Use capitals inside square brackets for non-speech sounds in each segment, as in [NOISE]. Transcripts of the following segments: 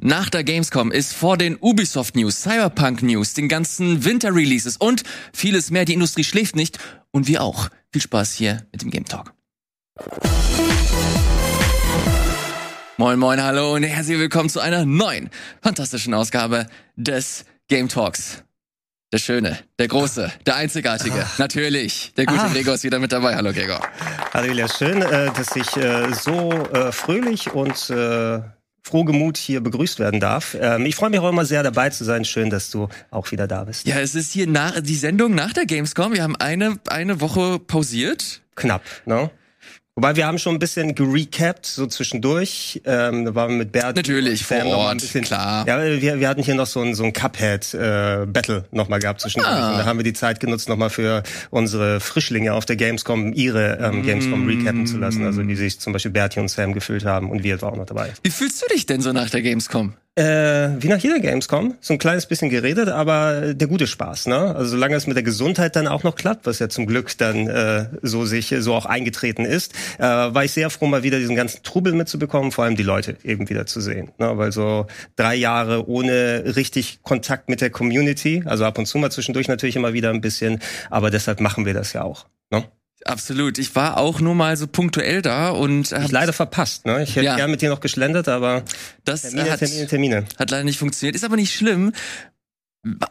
Nach der Gamescom ist vor den Ubisoft News, Cyberpunk News, den ganzen Winter Releases und vieles mehr. Die Industrie schläft nicht und wir auch. Viel Spaß hier mit dem Game Talk. Moin, moin, hallo und herzlich willkommen zu einer neuen, fantastischen Ausgabe des Game Talks. Der Schöne, der Große, der Einzigartige, Ach. natürlich. Der gute Ach. Gregor ist wieder mit dabei. Hallo Gregor. Hallo Ilja, schön, äh, dass ich äh, so äh, fröhlich und frohgemut hier begrüßt werden darf. Ähm, ich freue mich auch immer sehr dabei zu sein. Schön, dass du auch wieder da bist. Ja, es ist hier nach, die Sendung nach der Gamescom. Wir haben eine, eine Woche pausiert. Knapp, ne? Wobei wir haben schon ein bisschen gerecapt, so zwischendurch. Ähm, da waren wir mit Bert. Natürlich, vor Ort, bisschen, klar. Ja, wir, wir hatten hier noch so ein, so ein Cuphead-Battle äh, nochmal gehabt zwischendurch. Ah. Und da haben wir die Zeit genutzt, nochmal für unsere Frischlinge auf der Gamescom ihre ähm, Gamescom mm. recappen zu lassen. Also wie sich zum Beispiel Bertie und Sam gefühlt haben und wir waren auch noch dabei. Wie fühlst du dich denn so nach der Gamescom? Äh, wie nach jeder Gamescom, so ein kleines bisschen geredet, aber der gute Spaß, ne? Also solange es mit der Gesundheit dann auch noch klappt, was ja zum Glück dann äh, so sich so auch eingetreten ist, äh, war ich sehr froh, mal wieder diesen ganzen Trubel mitzubekommen, vor allem die Leute eben wieder zu sehen. Ne? Weil so drei Jahre ohne richtig Kontakt mit der Community, also ab und zu mal zwischendurch natürlich immer wieder ein bisschen, aber deshalb machen wir das ja auch. Ne? Absolut. Ich war auch nur mal so punktuell da und ich leider verpasst. Ne? Ich hätte ja. gerne mit dir noch geschlendert, aber das Termine, hat, Termine, Termine. hat leider nicht funktioniert. Ist aber nicht schlimm,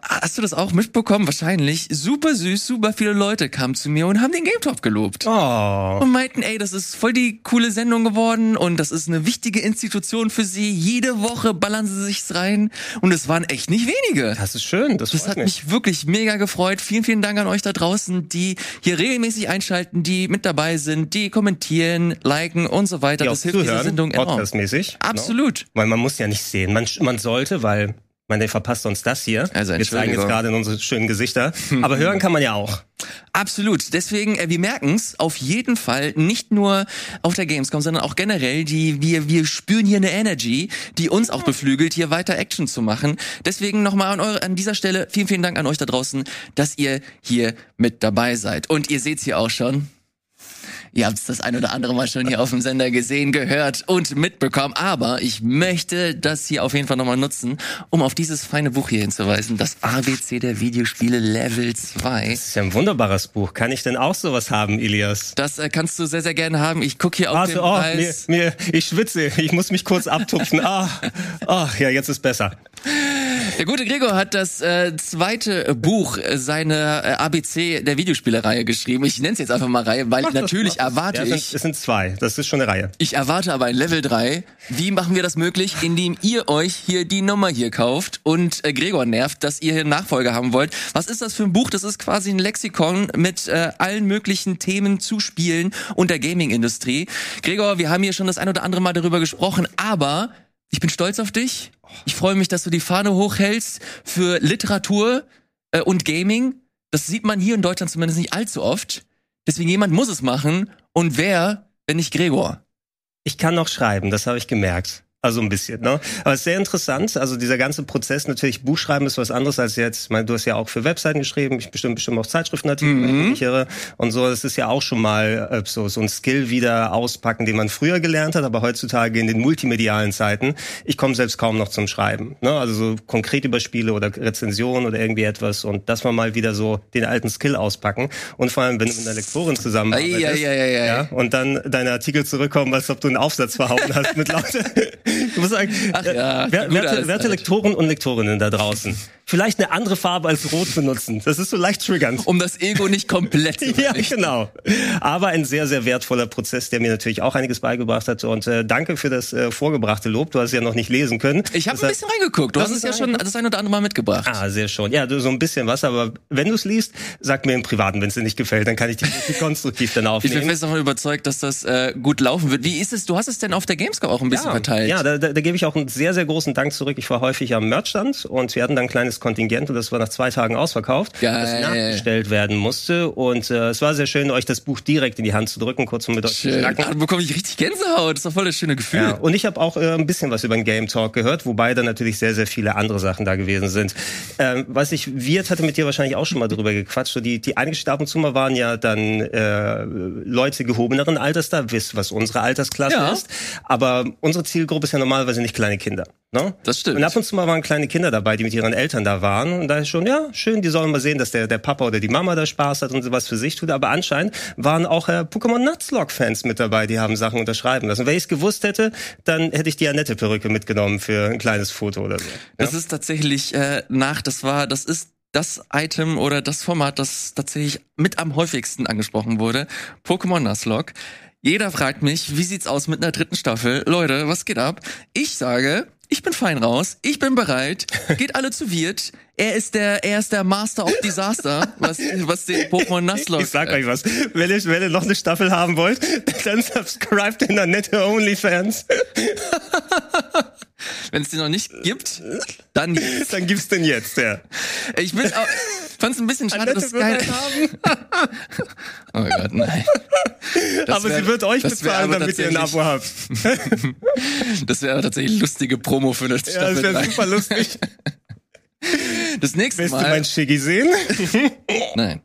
Hast du das auch mitbekommen? Wahrscheinlich. Super süß, super viele Leute kamen zu mir und haben den Game Top gelobt. Oh. Und meinten, ey, das ist voll die coole Sendung geworden und das ist eine wichtige Institution für sie. Jede Woche ballern sie sich's rein und es waren echt nicht wenige. Das ist schön, das, das hat mich. mich wirklich mega gefreut. Vielen, vielen Dank an euch da draußen, die hier regelmäßig einschalten, die mit dabei sind, die kommentieren, liken und so weiter. Die das hilft dieser Sendung enorm. Podcastmäßig. Genau. Absolut. No? Weil man muss ja nicht sehen. Man, man sollte, weil meine, der verpasst uns das hier. Also Wir zeigen jetzt gerade in unsere schönen Gesichter. [LAUGHS] Aber hören kann man ja auch. Absolut. Deswegen, äh, wir merken's auf jeden Fall nicht nur auf der Gamescom, sondern auch generell. Die wir wir spüren hier eine Energy, die uns auch beflügelt, hier weiter Action zu machen. Deswegen nochmal an, eure, an dieser Stelle vielen vielen Dank an euch da draußen, dass ihr hier mit dabei seid. Und ihr seht's hier auch schon. Ihr habt es das ein oder andere Mal schon hier auf dem Sender gesehen, gehört und mitbekommen. Aber ich möchte das hier auf jeden Fall nochmal nutzen, um auf dieses feine Buch hier hinzuweisen. Das ABC der Videospiele Level 2. Das ist ja ein wunderbares Buch. Kann ich denn auch sowas haben, Ilias? Das äh, kannst du sehr, sehr gerne haben. Ich gucke hier auf also, den oh, Preis. Mir, mir, ich schwitze. Ich muss mich kurz abtupfen. Ah, ach, ja, jetzt ist besser. Der gute Gregor hat das äh, zweite Buch äh, seiner äh, ABC der Videospielereihe geschrieben. Ich nenne es jetzt einfach mal Reihe, weil Mach [LAUGHS] natürlich das, erwarte ja, ich. Es sind zwei. Das ist schon eine Reihe. Ich erwarte aber ein Level 3. Wie machen wir das möglich? Indem ihr euch hier die Nummer hier kauft und äh, Gregor nervt, dass ihr hier Nachfolger haben wollt. Was ist das für ein Buch? Das ist quasi ein Lexikon mit äh, allen möglichen Themen zu Spielen und der Gaming-Industrie. Gregor, wir haben hier schon das ein oder andere Mal darüber gesprochen, aber ich bin stolz auf dich. Ich freue mich, dass du die Fahne hochhältst für Literatur äh, und Gaming. Das sieht man hier in Deutschland zumindest nicht allzu oft. Deswegen jemand muss es machen. Und wer, wenn nicht Gregor? Ich kann noch schreiben, das habe ich gemerkt. Also ein bisschen, ne? Aber es ist sehr interessant. Also dieser ganze Prozess, natürlich Buchschreiben ist was anderes als jetzt, ich meine, du hast ja auch für Webseiten geschrieben, ich bestimmt bestimmt auch Zeitschriftenartikel, mhm. ich irre. Und so, das ist ja auch schon mal äh, so, so ein Skill wieder auspacken, den man früher gelernt hat, aber heutzutage in den multimedialen Zeiten. Ich komme selbst kaum noch zum Schreiben. Ne? Also so konkret über Spiele oder Rezensionen oder irgendwie etwas und das war mal wieder so den alten Skill auspacken. Und vor allem, wenn du mit einer Lektorin zusammenarbeitest ei, ei, ei, ja, und dann deine Artikel zurückkommen, als ob du einen Aufsatz verhauen hast mit lauter [LAUGHS] Du musst sagen, Ach ja, werte, werte, werte Lektoren und Lektorinnen da draußen, vielleicht eine andere Farbe als Rot benutzen. Das ist so leicht triggernd. Um das Ego nicht komplett [LAUGHS] zu Ja, genau. Aber ein sehr, sehr wertvoller Prozess, der mir natürlich auch einiges beigebracht hat. Und äh, danke für das äh, vorgebrachte Lob. Du hast es ja noch nicht lesen können. Ich habe ein bisschen reingeguckt. Du hast es ja schon das ein oder andere Mal mitgebracht. Ah, sehr schon. Ja, so ein bisschen was. Aber wenn du es liest, sag mir im Privaten, wenn es dir nicht gefällt. Dann kann ich dich [LAUGHS] konstruktiv dann aufnehmen. Ich bin fest davon überzeugt, dass das äh, gut laufen wird. Wie ist es? Du hast es denn auf der Gamescom auch ein bisschen ja, verteilt? Ja, da, da, da gebe ich auch einen sehr, sehr großen Dank zurück. Ich war häufig am Merchstand und wir hatten dann ein kleines Kontingent und das war nach zwei Tagen ausverkauft, Geil. das nachgestellt werden musste. Und äh, es war sehr schön, euch das Buch direkt in die Hand zu drücken, kurz um mit euch schön. zu schnacken. Da bekomme ich richtig Gänsehaut. Das ist doch voll das schöne Gefühl. Ja, und ich habe auch äh, ein bisschen was über den Game Talk gehört, wobei da natürlich sehr, sehr viele andere Sachen da gewesen sind. Ähm, was ich, Wirt hatte mit dir wahrscheinlich auch schon mal drüber gequatscht. So die, die eingestellten ab und zu mal waren ja dann äh, Leute gehobeneren Alters da, wisst, was unsere Altersklasse ja. ist. Aber unsere Zielgruppe ist ja normal normalerweise nicht kleine Kinder. Ne? Das stimmt. Und ab und zu mal waren kleine Kinder dabei, die mit ihren Eltern da waren. Und da ist schon, ja, schön, die sollen mal sehen, dass der, der Papa oder die Mama da Spaß hat und sowas für sich tut. Aber anscheinend waren auch äh, Pokémon Nuzlocke-Fans mit dabei, die haben Sachen unterschreiben lassen. Wenn ich es gewusst hätte, dann hätte ich die Annette-Perücke mitgenommen für ein kleines Foto oder so. Ja? Das ist tatsächlich äh, nach, das war, das ist das Item oder das Format, das tatsächlich mit am häufigsten angesprochen wurde. Pokémon Nuzlocke. Jeder fragt mich, wie sieht's aus mit einer dritten Staffel? Leute, was geht ab? Ich sage, ich bin fein raus, ich bin bereit, geht alle zu Wirt. Er ist der, er ist der Master of Disaster, was, was den Pokémon Nuzlocke. Ich sag euch was, wenn ihr, wenn ihr noch eine Staffel haben wollt, dann subscribt in der nette OnlyFans. [LAUGHS] Wenn es den noch nicht gibt, dann jetzt. Dann gibt's den jetzt, ja. Ich bin auch, fand's ein bisschen schade, dass kein, [LAUGHS] Oh Gott, nein. Das aber wär- sie wird euch bezahlen, damit ihr ein Abo habt. [LAUGHS] Das wäre tatsächlich lustige Promo für eine Ja, das Staffel wäre super lustig. Das nächste Willst du Mal. mein Shiggy sehen? Nein.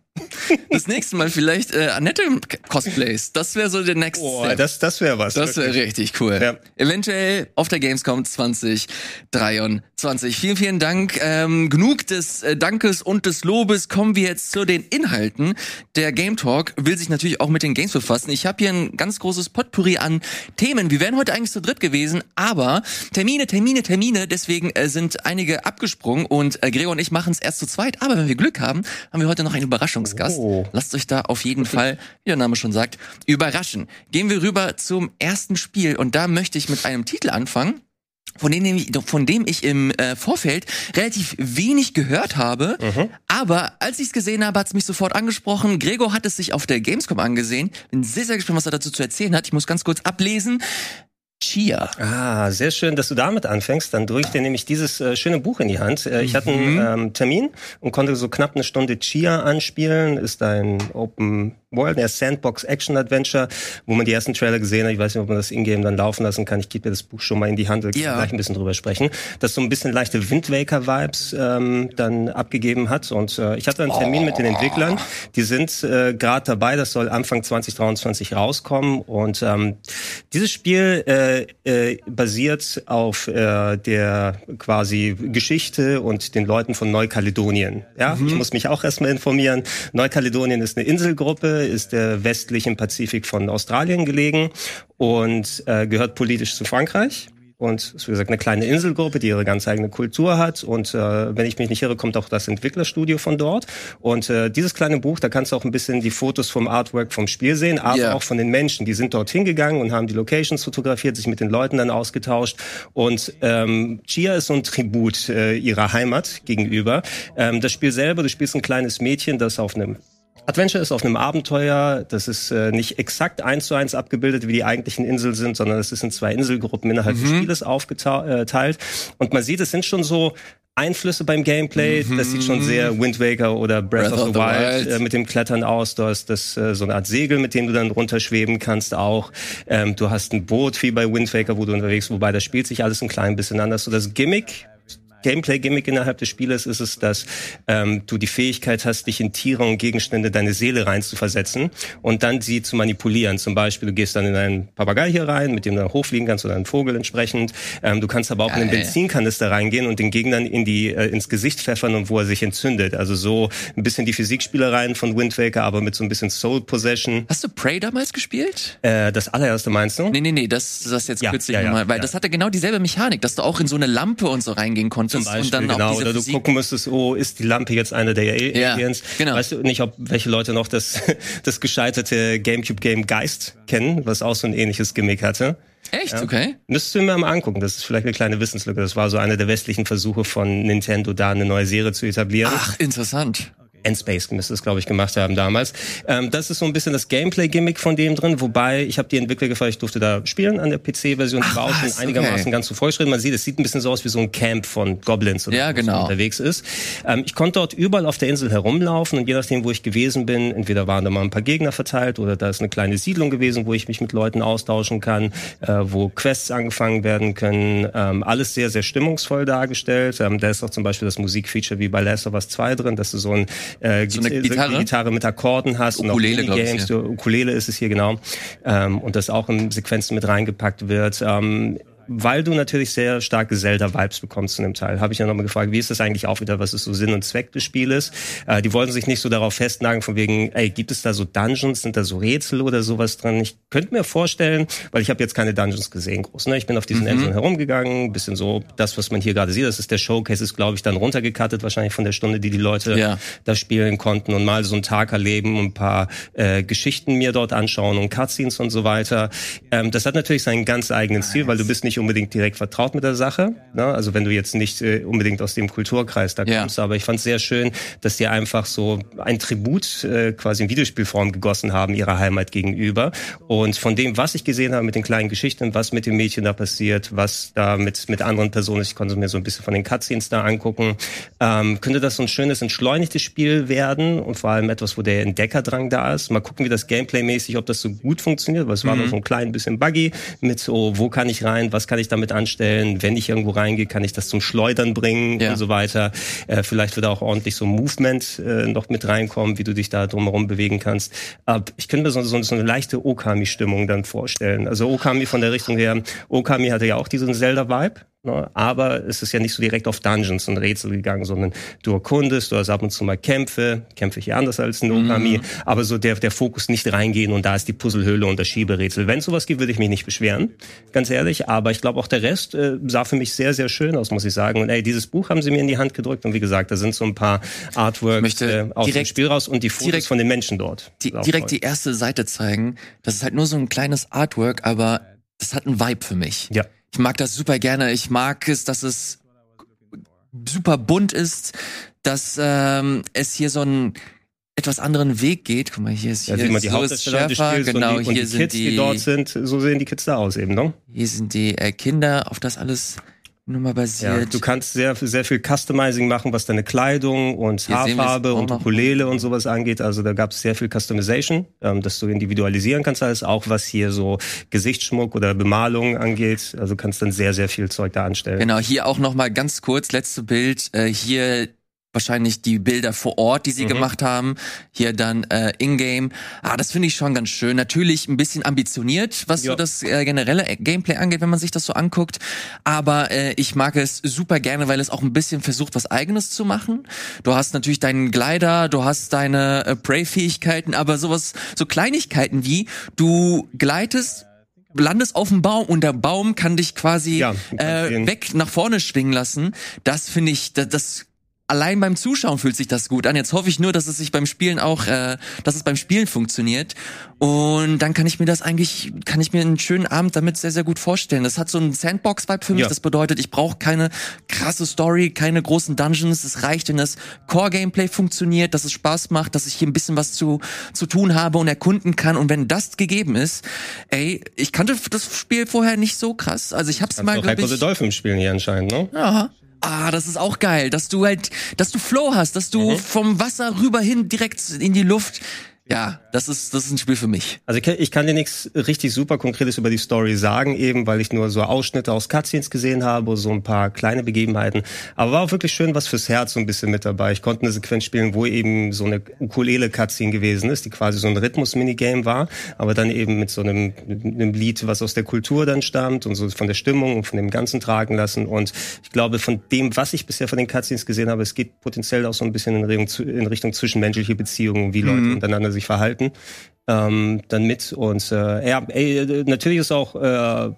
Das nächste Mal vielleicht äh, Annette Cosplays. Das wäre so der Next Boah, Step. das, das wäre was. Das wäre richtig cool. Ja. Eventuell auf der Gamescom 2023. Vielen, vielen Dank. Ähm, genug des äh, Dankes und des Lobes. Kommen wir jetzt zu den Inhalten. Der Game Talk will sich natürlich auch mit den Games befassen. Ich habe hier ein ganz großes Potpourri an Themen. Wir wären heute eigentlich zu dritt gewesen, aber Termine, Termine, Termine. Deswegen äh, sind einige abgesprungen und äh, Gregor und ich machen es erst zu zweit. Aber wenn wir Glück haben, haben wir heute noch einen Überraschungsgast. Oh. Lasst euch da auf jeden Fall, wie der Name schon sagt, überraschen. Gehen wir rüber zum ersten Spiel und da möchte ich mit einem Titel anfangen. Von dem, ich- von dem ich im äh, Vorfeld relativ wenig gehört habe, aber als ich es gesehen habe, hat es mich sofort angesprochen. Gregor hat es sich auf der Gamescom angesehen. Bin sehr, sehr gespannt, was er dazu zu erzählen hat. Ich muss ganz kurz ablesen. Chia. Ah, sehr schön, dass du damit anfängst. Dann drücke ich dir nämlich dieses äh, schöne Buch in die Hand. Äh, ich hatte Mhm. einen ähm, Termin und konnte so knapp eine Stunde Chia anspielen. Ist ein Open World, der Sandbox Action Adventure, wo man die ersten Trailer gesehen hat. Ich weiß nicht, ob man das Ingame dann laufen lassen kann. Ich gebe dir das Buch schon mal in die Hand. Können Ja. gleich ein bisschen drüber sprechen. Das so ein bisschen leichte Wind Waker Vibes ähm, dann abgegeben hat. Und äh, ich hatte einen Termin mit den Entwicklern. Die sind äh, gerade dabei. Das soll Anfang 2023 rauskommen. Und ähm, dieses Spiel äh, äh, basiert auf äh, der quasi Geschichte und den Leuten von Neukaledonien. Ja, ich muss mich auch erstmal informieren. Neukaledonien ist eine Inselgruppe, ist der westlichen Pazifik von Australien gelegen und äh, gehört politisch zu Frankreich. Und ist wie gesagt eine kleine Inselgruppe, die ihre ganz eigene Kultur hat. Und äh, wenn ich mich nicht irre, kommt auch das Entwicklerstudio von dort. Und äh, dieses kleine Buch, da kannst du auch ein bisschen die Fotos vom Artwork vom Spiel sehen, aber Ja. auch von den Menschen. Die sind dort hingegangen und haben die Locations fotografiert, sich mit den Leuten dann ausgetauscht. Und ähm, Chia ist so ein Tribut äh, ihrer Heimat gegenüber. Ähm, das Spiel selber, du spielst ein kleines Mädchen, das auf einem Adventure ist auf einem Abenteuer. Das ist äh, nicht exakt eins zu eins abgebildet, wie die eigentlichen Inseln sind, sondern es ist in zwei Inselgruppen innerhalb des Spieles aufgeteilt. Und man sieht, es sind schon so Einflüsse beim Gameplay. Das sieht schon sehr Wind Waker oder Breath, of, the, Wild, Äh, mit dem Klettern aus. Du hast das äh, so eine Art Segel, mit dem du dann runterschweben kannst auch. Ähm, du hast ein Boot wie bei Wind Waker, wo du unterwegs, wobei das spielt sich alles ein klein bisschen anders. So das Gimmick Gameplay-Gimmick innerhalb des Spieles ist es, dass ähm, du die Fähigkeit hast, dich in Tiere und Gegenstände deine Seele rein zu versetzen und dann sie zu manipulieren. Zum Beispiel, du gehst dann in einen Papagei hier rein, mit dem du dann hochfliegen kannst oder einen Vogel entsprechend. Ähm, du kannst aber auch in einen Geil. Benzinkanister reingehen und den Gegnern in die äh, ins Gesicht pfeffern und wo er sich entzündet. Also so ein bisschen die Physikspielereien von Wind Waker, aber mit so ein bisschen Soul Possession. Hast du Prey damals gespielt? Äh, das allererste meinst du? Nee, nee, nee, das, das jetzt Ja, kürzlich ja, ja, nochmal, weil das hatte genau dieselbe Mechanik, dass du auch in so eine Lampe und so reingehen konntest Zum Beispiel, und dann genau. Oder du Physik. gucken müsstest, oh, ist die Lampe jetzt eine der A- Ja, Aliens? genau. Weißt du nicht, ob welche Leute noch das, [LAUGHS] das gescheiterte Gamecube-Game Geist kennen, was auch so ein ähnliches Gimmick hatte? Echt? Okay. Müsstest du mir mal angucken. Das ist vielleicht eine kleine Wissenslücke. Das war so einer der westlichen Versuche von Nintendo, da eine neue Serie zu etablieren. Ach, interessant. Endspace müsste es, glaube ich, gemacht haben damals. Ähm, das ist so ein bisschen das Gameplay-Gimmick von dem drin, wobei ich habe die Entwickler gefragt, ich durfte da spielen an der PC-Version. Die war auch schon was? einigermaßen Okay. ganz so vollgeschrieben. Man sieht, es sieht ein bisschen so aus wie so ein Camp von Goblins oder Ja, genau. unterwegs ist. Ähm, ich konnte dort überall auf der Insel herumlaufen und je nachdem, wo ich gewesen bin, entweder waren da mal ein paar Gegner verteilt oder da ist eine kleine Siedlung gewesen, wo ich mich mit Leuten austauschen kann, äh, wo Quests angefangen werden können. Ähm, alles sehr, sehr stimmungsvoll dargestellt. Ähm, da ist auch zum Beispiel das Musikfeature wie bei Last of Us 2 drin, dass du so ein äh, So eine Gita- Gitarre? Gitarre mit Akkorden hast Ukulele, und glaub auch ich, ja. Ukulele ist es hier genau. Ähm, und das auch in Sequenzen mit reingepackt wird. Ähm, weil du natürlich sehr starke Zelda-Vibes bekommst in dem Teil, habe ich ja nochmal gefragt, wie ist das eigentlich auch wieder, was ist so Sinn und Zweck des Spieles? Äh, die wollten sich nicht so darauf festnageln, von wegen, ey, gibt es da so Dungeons, sind da so Rätsel oder sowas dran? Ich könnte mir vorstellen, weil ich habe jetzt keine Dungeons gesehen, groß. Ne? Ich bin auf diesen mhm. Inseln herumgegangen, bisschen so das, was man hier gerade sieht, das ist der Showcase, ist glaube ich dann runtergekattet, wahrscheinlich von der Stunde, die die Leute ja. da spielen konnten und mal so einen Tag erleben und ein paar äh, Geschichten mir dort anschauen und Cutscenes und so weiter. Ähm, das hat natürlich seinen ganz eigenen Ziel, weil du bist nicht unbedingt direkt vertraut mit der Sache. Ne? Also wenn du jetzt nicht äh, unbedingt aus dem Kulturkreis da kommst, ja. aber ich fand es sehr schön, dass die einfach so ein Tribut äh, quasi in Videospielform gegossen haben ihrer Heimat gegenüber. Und von dem, was ich gesehen habe mit den kleinen Geschichten, was mit dem Mädchen da passiert, was da mit mit anderen Personen, ich konnte mir so ein bisschen von den Cutscenes da angucken, ähm, könnte das so ein schönes entschleunigtes Spiel werden und vor allem etwas, wo der Entdeckerdrang da ist. Mal gucken, wie das Gameplay-mäßig, ob das so gut funktioniert, weil es war mhm. noch so ein klein bisschen buggy mit so, wo kann ich rein, was kann ich damit anstellen, wenn ich irgendwo reingehe, kann ich das zum Schleudern bringen ja. und so weiter. Äh, vielleicht wird auch ordentlich so Movement äh, noch mit reinkommen, wie du dich da drumherum bewegen kannst. Aber ich könnte mir so, so, so eine leichte Okami-Stimmung dann vorstellen. Also Okami von der Richtung her, Okami hatte ja auch diesen Zelda-Vibe. Ne? Aber es ist ja nicht so direkt auf Dungeons und Rätsel gegangen, sondern du erkundest, du hast ab und zu mal Kämpfe, Kämpfe hier anders als in Okami, mhm. aber so der, der Fokus nicht reingehen und da ist die Puzzlehöhle und das Schieberätsel. Wenn es sowas gibt, würde ich mich nicht beschweren, ganz ehrlich. Aber ich glaube auch der Rest äh, sah für mich sehr, sehr schön aus, muss ich sagen. Und ey, dieses Buch haben sie mir in die Hand gedrückt und wie gesagt, da sind so ein paar Artworks äh, aus direkt, dem Spiel raus und die Fotos direkt, von den Menschen dort. Die, direkt toll. die erste Seite zeigen. Das ist halt nur so ein kleines Artwork, aber das hat einen Vibe für mich. Ja. Ich mag das super gerne. Ich mag es, dass es super bunt ist, dass ähm, es hier so einen etwas anderen Weg geht. Guck mal, hier ist hier ja, die so ist Schärfer, genau, und die, und hier die sind Kids, die, die dort sind, so sehen die Kids da aus eben, ne? Hier sind die äh, Kinder, auf das alles Nummer basiert. Ja, du kannst sehr, sehr viel Customizing machen, was deine Kleidung und Hier Haarfarbe und Ukulele und sowas angeht. Also da gab es sehr viel Customization, ähm, dass du individualisieren kannst alles, auch was hier so Gesichtsschmuck oder Bemalung angeht. Also kannst dann sehr, sehr viel Zeug da anstellen. Genau, hier auch noch mal ganz kurz, letzte Bild. Äh, hier wahrscheinlich die Bilder vor Ort, die sie mhm. gemacht haben. Hier dann äh, in-game. Ah, das finde ich schon ganz schön. Natürlich ein bisschen ambitioniert, was ja. so das äh, generelle Gameplay angeht, wenn man sich das so anguckt. Aber äh, ich mag es super gerne, weil es auch ein bisschen versucht, was Eigenes zu machen. Du hast natürlich deinen Glider, du hast deine äh, Prey-Fähigkeiten, aber sowas, so Kleinigkeiten wie du gleitest landest auf dem Baum und der Baum kann dich quasi ja, äh, weg nach vorne schwingen lassen. Das finde ich, das, das allein beim Zuschauen fühlt sich das gut an. Jetzt hoffe ich nur, dass es sich beim Spielen auch, äh, dass es beim Spielen funktioniert. Und dann kann ich mir das eigentlich, kann ich mir einen schönen Abend damit sehr, sehr gut vorstellen. Das hat so einen Sandbox-Vibe für mich. Ja. Das bedeutet, ich brauche keine krasse Story, keine großen Dungeons. Es reicht, wenn das Core-Gameplay funktioniert, dass es Spaß macht, dass ich hier ein bisschen was zu, zu tun habe und erkunden kann. Und wenn das gegeben ist, ey, ich kannte das Spiel vorher nicht so krass. Also ich hab's Kannst mal, glaube ich... the Dolphin spielen hier anscheinend, ne? Ja. Ah, das ist auch geil, dass du halt, dass du Flow hast, dass du mhm. vom Wasser rüber hin direkt in die Luft ja, das ist, das ist ein Spiel für mich. Also ich, ich kann dir nichts richtig super Konkretes über die Story sagen, eben weil ich nur so Ausschnitte aus Cutscenes gesehen habe, so ein paar kleine Begebenheiten. Aber war auch wirklich schön was fürs Herz so ein bisschen mit dabei. Ich konnte eine Sequenz spielen, wo eben so eine Ukulele-Cutscene gewesen ist, die quasi so ein Rhythmus-Minigame war, aber dann eben mit so einem, einem Lied, was aus der Kultur dann stammt und so von der Stimmung und von dem Ganzen tragen lassen. Und ich glaube, von dem, was ich bisher von den Cutscenes gesehen habe, es geht potenziell auch so ein bisschen in Richtung, in Richtung zwischenmenschliche Beziehungen, wie Leute mhm. untereinander sich verhalten ähm, dann mit. Und äh, ja, ey, natürlich ist auch äh,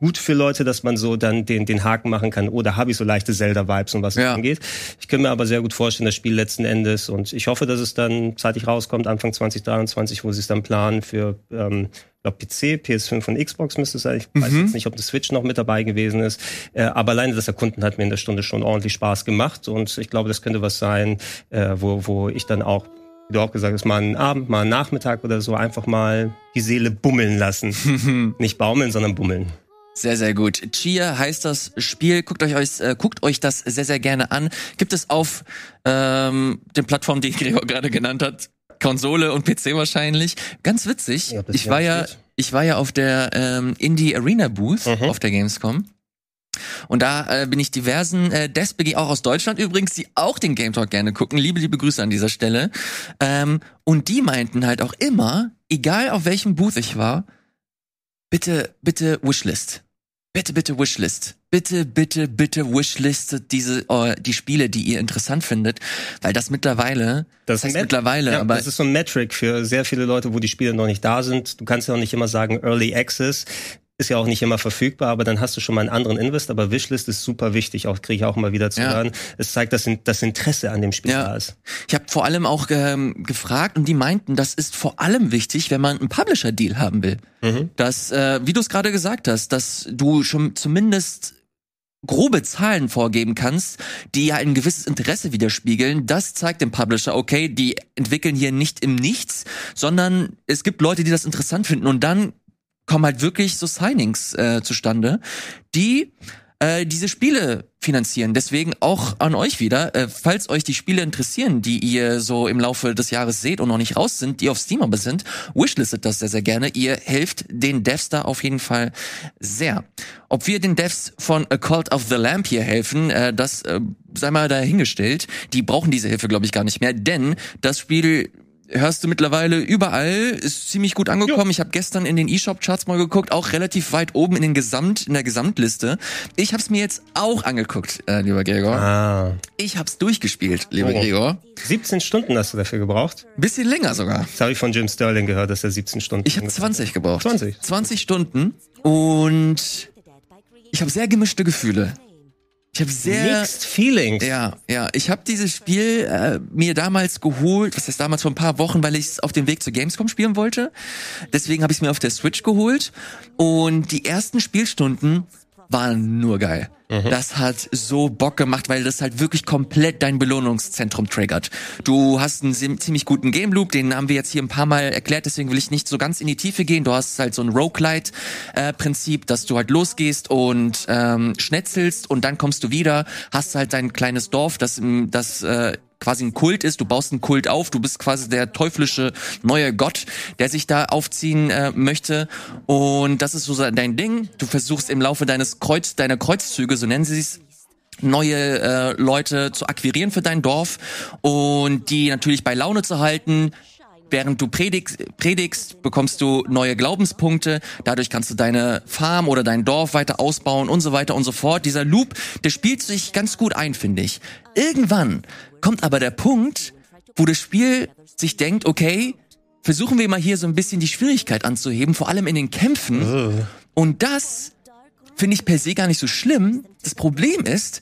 gut für Leute, dass man so dann den, den Haken machen kann, oder oh, habe ich so leichte Zelda-Vibes und was ja. angeht. Ich kann mir aber sehr gut vorstellen, das Spiel letzten Endes und ich hoffe, dass es dann zeitig rauskommt, Anfang 2023, wo sie es dann planen für ähm, glaube PC, PS5 und Xbox müsste es sein. Ich mhm. weiß jetzt nicht, ob das Switch noch mit dabei gewesen ist. Äh, aber alleine das Erkunden hat mir in der Stunde schon ordentlich Spaß gemacht und ich glaube, das könnte was sein, äh, wo, wo ich dann auch wie du auch gesagt hast, mal einen Abend, mal einen Nachmittag oder so einfach mal die Seele bummeln lassen. [LAUGHS] Nicht baumeln, sondern bummeln. Sehr, sehr gut. Chia heißt das Spiel. Guckt euch, äh, guckt euch das sehr, sehr gerne an. Gibt es auf ähm, den Plattformen, die [LAUGHS] Gregor gerade genannt hat, Konsole und PC wahrscheinlich. Ganz witzig. Ja, ich war ja, ich war ja auf der ähm, Indie Arena Booth mhm. auf der Gamescom. Und da äh, bin ich diversen äh, DesBG, auch aus Deutschland übrigens, die auch den Game Talk gerne gucken. Liebe, liebe Grüße an dieser Stelle. Ähm, und die meinten halt auch immer, egal auf welchem Booth ich war, bitte, bitte Wishlist. Bitte, bitte Wishlist. Bitte, bitte, bitte Wishlistet diese äh, die Spiele, die ihr interessant findet, weil das mittlerweile, Das heißt Met- mittlerweile, ja, aber das ist so ein Metric für sehr viele Leute, wo die Spiele noch nicht da sind. Du kannst ja auch nicht immer sagen Early Access. Ist ja auch nicht immer verfügbar, aber dann hast du schon mal einen anderen Invest. Aber Wishlist ist super wichtig, auch kriege ich auch mal wieder zu Ja. hören. Es zeigt, dass das Interesse an dem Spiel Ja. da ist. Ich habe vor allem auch ähm, gefragt und die meinten, das ist vor allem wichtig, wenn man einen Publisher-Deal haben will. Dass, äh, wie du es gerade gesagt hast, dass du schon zumindest grobe Zahlen vorgeben kannst, die ja ein gewisses Interesse widerspiegeln. Das zeigt dem Publisher, okay, die entwickeln hier nicht im Nichts, sondern es gibt Leute, die das interessant finden und dann kommen halt wirklich so Signings äh, zustande, die äh, diese Spiele finanzieren. Deswegen auch an euch wieder, äh, falls euch die Spiele interessieren, die ihr so im Laufe des Jahres seht und noch nicht raus sind, die auf Steam aber sind, wishlistet das sehr, sehr gerne. Ihr helft den Devs da auf jeden Fall sehr. Ob wir den Devs von A Cult of the Lamp hier helfen, äh, das äh, sei mal dahingestellt. Die brauchen diese Hilfe, glaube ich, gar nicht mehr, denn das Spiel hörst du mittlerweile überall, ist ziemlich gut angekommen. Ich habe gestern in den eShop-Charts mal geguckt, auch relativ weit oben in den Gesamt, in der Gesamtliste. Ich habe es mir jetzt auch angeguckt, äh, lieber Gregor. Ah. Ich hab's durchgespielt, lieber Oh. Gregor. 17 Stunden hast du dafür gebraucht. Bisschen länger sogar. Das habe ich von Jim Sterling gehört, dass er 17 Stunden. Ich habe 20 gebraucht. 20? 20 Stunden und ich habe sehr gemischte Gefühle. Ich habe sehr Mixed Feelings. Ja, ja. Ich habe dieses Spiel äh, mir damals geholt, was heißt damals vor ein paar Wochen, weil ich es auf dem Weg zur Gamescom spielen wollte. Deswegen habe ich es mir auf der Switch geholt. Und die ersten Spielstunden waren nur geil. Das hat so Bock gemacht, weil das halt wirklich komplett dein Belohnungszentrum triggert. Du hast einen ziemlich guten Game Loop, den haben wir jetzt hier ein paar Mal erklärt, deswegen will ich nicht so ganz in die Tiefe gehen. Du hast halt so ein Roguelite-Prinzip, dass du halt losgehst und ähm, schnetzelst und dann kommst du wieder, hast halt dein kleines Dorf, das, das äh, quasi ein Kult ist, du baust einen Kult auf, du bist quasi der teuflische neue Gott, der sich da aufziehen äh, möchte und das ist so dein Ding. Du versuchst im Laufe deines Kreuz, deiner Kreuzzüge, so nennen sie es, neue äh, Leute zu akquirieren für dein Dorf und die natürlich bei Laune zu halten. Während du predigst, predigst, bekommst du neue Glaubenspunkte. Dadurch kannst du deine Farm oder dein Dorf weiter ausbauen und so weiter und so fort. Dieser Loop, der spielt sich ganz gut ein, finde ich. Irgendwann kommt aber der Punkt, wo das Spiel sich denkt, okay, versuchen wir mal hier so ein bisschen die Schwierigkeit anzuheben, vor allem in den Kämpfen. Und das finde ich per se gar nicht so schlimm. Das Problem ist,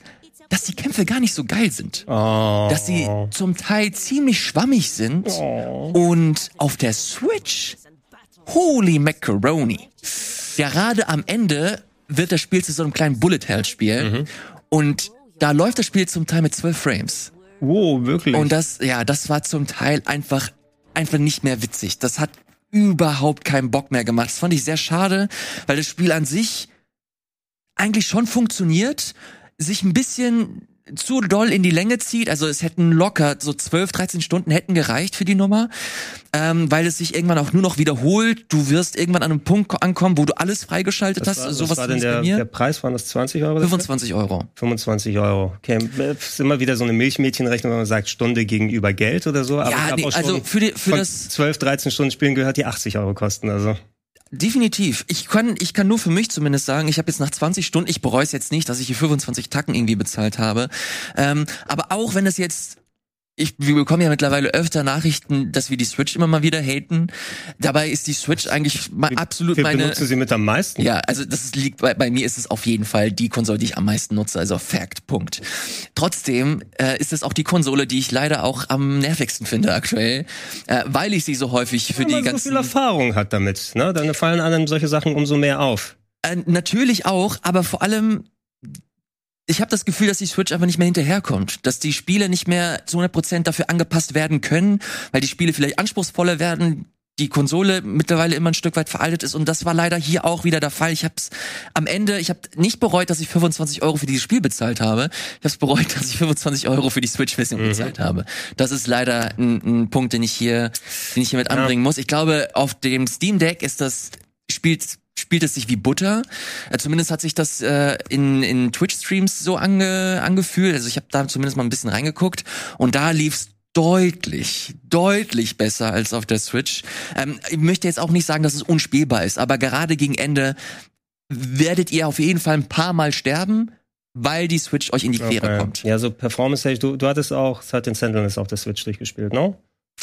dass die Kämpfe gar nicht so geil sind. Oh. Dass sie zum Teil ziemlich schwammig sind. Und auf der Switch, holy macaroni. Gerade am Ende wird das Spiel zu so einem kleinen Bullet-Hell-Spiel. Und da läuft das Spiel zum Teil mit 12 Frames. Wow, wirklich. Und das, ja, das war zum Teil einfach, einfach nicht mehr witzig. Das hat überhaupt keinen Bock mehr gemacht. Das fand ich sehr schade, weil das Spiel an sich eigentlich schon funktioniert, sich ein bisschen zu doll in die Länge zieht. Also es hätten locker so 12, 13 Stunden hätten gereicht für die Nummer, ähm, weil es sich irgendwann auch nur noch wiederholt. Du wirst irgendwann an einem Punkt ankommen, wo du alles freigeschaltet was hast. war, was Sowas war wie denn der, bei mir. der Preis? Waren das 20 Euro? dafür? 25 Euro. 25 Euro. Okay, das ist immer wieder so eine Milchmädchenrechnung, wenn man sagt Stunde gegenüber Geld oder so. Aber Ja, nee, auch schon also für die- für das- 12, 13 Stunden Spielen gehört, die 80 Euro kosten. Also Definitiv. Ich kann, ich kann nur für mich zumindest sagen, ich habe jetzt nach 20 Stunden, ich bereue es jetzt nicht, dass ich hier 25 Tacken irgendwie bezahlt habe. Ähm, aber auch wenn es jetzt, ich, wir bekommen ja mittlerweile öfter Nachrichten, dass wir die Switch immer mal wieder haten. Dabei ist die Switch eigentlich ma- absolut wir meine. benutzen sie mit am meisten. Ja, also das liegt bei, bei mir ist es auf jeden Fall die Konsole, die ich am meisten nutze, also Fact, Punkt. Trotzdem äh, ist es auch die Konsole, die ich leider auch am nervigsten finde aktuell, äh, weil ich sie so häufig für Wenn die man so ganzen viel Erfahrung hat damit, ne? dann fallen einem solche Sachen umso mehr auf. Äh, natürlich auch, aber vor allem, ich habe das Gefühl, dass die Switch einfach nicht mehr hinterherkommt. Dass die Spiele nicht mehr zu 100% dafür angepasst werden können, weil die Spiele vielleicht anspruchsvoller werden, die Konsole mittlerweile immer ein Stück weit veraltet ist. Und das war leider hier auch wieder der Fall. Ich habe es am Ende, ich habe nicht bereut, dass ich 25 Euro für dieses Spiel bezahlt habe. Ich habe es bereut, [LAUGHS] dass ich 25 Euro für die Switch-Version bezahlt habe. Das ist leider ein, ein Punkt, den ich hier, den ich hier mit anbringen muss. Ich glaube, auf dem Steam Deck ist das spielt spielt es sich wie Butter. Äh, zumindest hat sich das äh, in, in Twitch-Streams so ange, angefühlt. Also ich habe da zumindest mal ein bisschen reingeguckt und da lief's deutlich, deutlich besser als auf der Switch. Ähm, ich möchte jetzt auch nicht sagen, dass es unspielbar ist, aber gerade gegen Ende werdet ihr auf jeden Fall ein paar Mal sterben, weil die Switch euch in die Quere Okay. kommt. Ja, so Performance, du, du hattest auch Certain Sentinels auf der Switch durchgespielt, ne?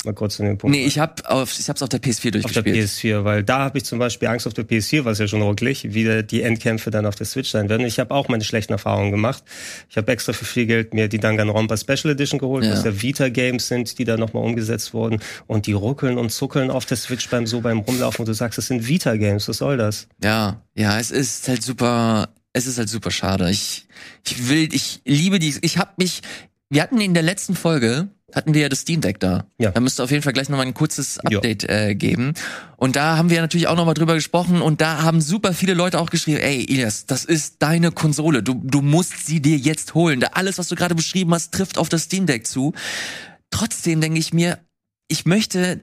Mal kurz zu den Punkt. Nee, ich hab auf, ich hab's auf der PS4 auf der durchgespielt. PS4, weil da habe ich zum Beispiel Angst auf der PS4, was ja schon rucklig, wie die Endkämpfe dann auf der Switch sein werden. Ich habe auch meine schlechten Erfahrungen gemacht. Ich habe extra für viel Geld mir die Danganronpa Special Edition geholt, Ja. was ja Vita-Games sind, die da nochmal umgesetzt wurden. Und die ruckeln und zuckeln auf der Switch beim so beim Rumlaufen und du sagst, das sind Vita-Games, was soll das? Ja, ja, es ist halt super, es ist halt super schade. Ich, ich will, ich liebe die, ich hab mich, wir hatten in der letzten Folge, hatten wir ja das Steam Deck da. Ja. Da müsste auf jeden Fall gleich nochmal ein kurzes Ja. Update äh, geben. Und da haben wir natürlich auch nochmal drüber gesprochen und da haben super viele Leute auch geschrieben, ey, Elias, das ist deine Konsole. Du, du musst sie dir jetzt holen. Da alles, was du gerade beschrieben hast, trifft auf das Steam Deck zu. Trotzdem denke ich mir, ich möchte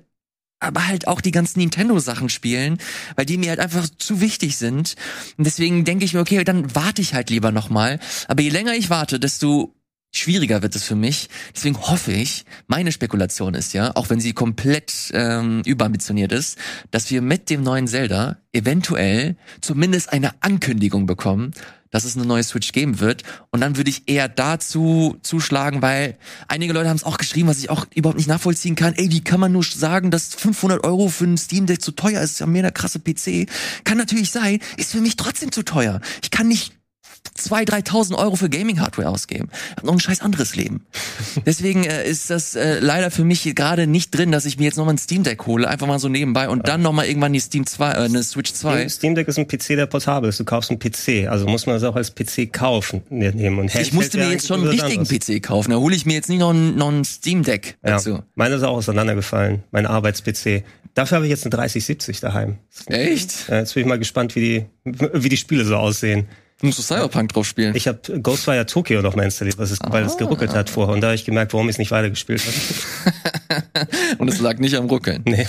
aber halt auch die ganzen Nintendo-Sachen spielen, weil die mir halt einfach zu wichtig sind. Und deswegen denke ich mir, okay, dann warte ich halt lieber nochmal. Aber je länger ich warte, desto schwieriger wird es für mich. Deswegen hoffe ich, meine Spekulation ist ja, auch wenn sie komplett ähm, überambitioniert ist, dass wir mit dem neuen Zelda eventuell zumindest eine Ankündigung bekommen, dass es eine neue Switch geben wird. Und dann würde ich eher dazu zuschlagen, weil einige Leute haben es auch geschrieben, was ich auch überhaupt nicht nachvollziehen kann. Ey, wie kann man nur sagen, dass 500 Euro für ein Steam Deck zu teuer ist? Ist ja mehr der krasse PC. Kann natürlich sein, ist für mich trotzdem zu teuer. Ich kann nicht 2.000, 3.000 Euro für Gaming-Hardware ausgeben. Hab noch ein scheiß anderes Leben. [LAUGHS] Deswegen äh, ist das äh, leider für mich gerade nicht drin, dass ich mir jetzt nochmal ein Steam Deck hole, einfach mal so nebenbei und dann nochmal irgendwann die Steam 2, äh, eine Switch 2. Steam Deck ist ein PC, der portabel ist. Du kaufst einen PC, also muss man das auch als PC kaufen ne- nehmen. Und Ich musste mir jetzt schon einen richtigen. PC kaufen. Da hole ich mir jetzt nicht noch ein, noch ein Steam Deck Ja, dazu. meiner ist auch auseinandergefallen, mein Arbeits-PC. Dafür habe ich jetzt eine 3070 daheim. Echt? Ja, jetzt bin ich mal gespannt, wie die, wie die Spiele so aussehen. Du musst Cyberpunk drauf spielen. Ich habe Ghostwire Tokyo noch mal installiert, ist, weil es geruckelt hat vorher. Und da habe ich gemerkt, warum ich es nicht weitergespielt habe. [LAUGHS] Und es lag nicht am Ruckeln. nee.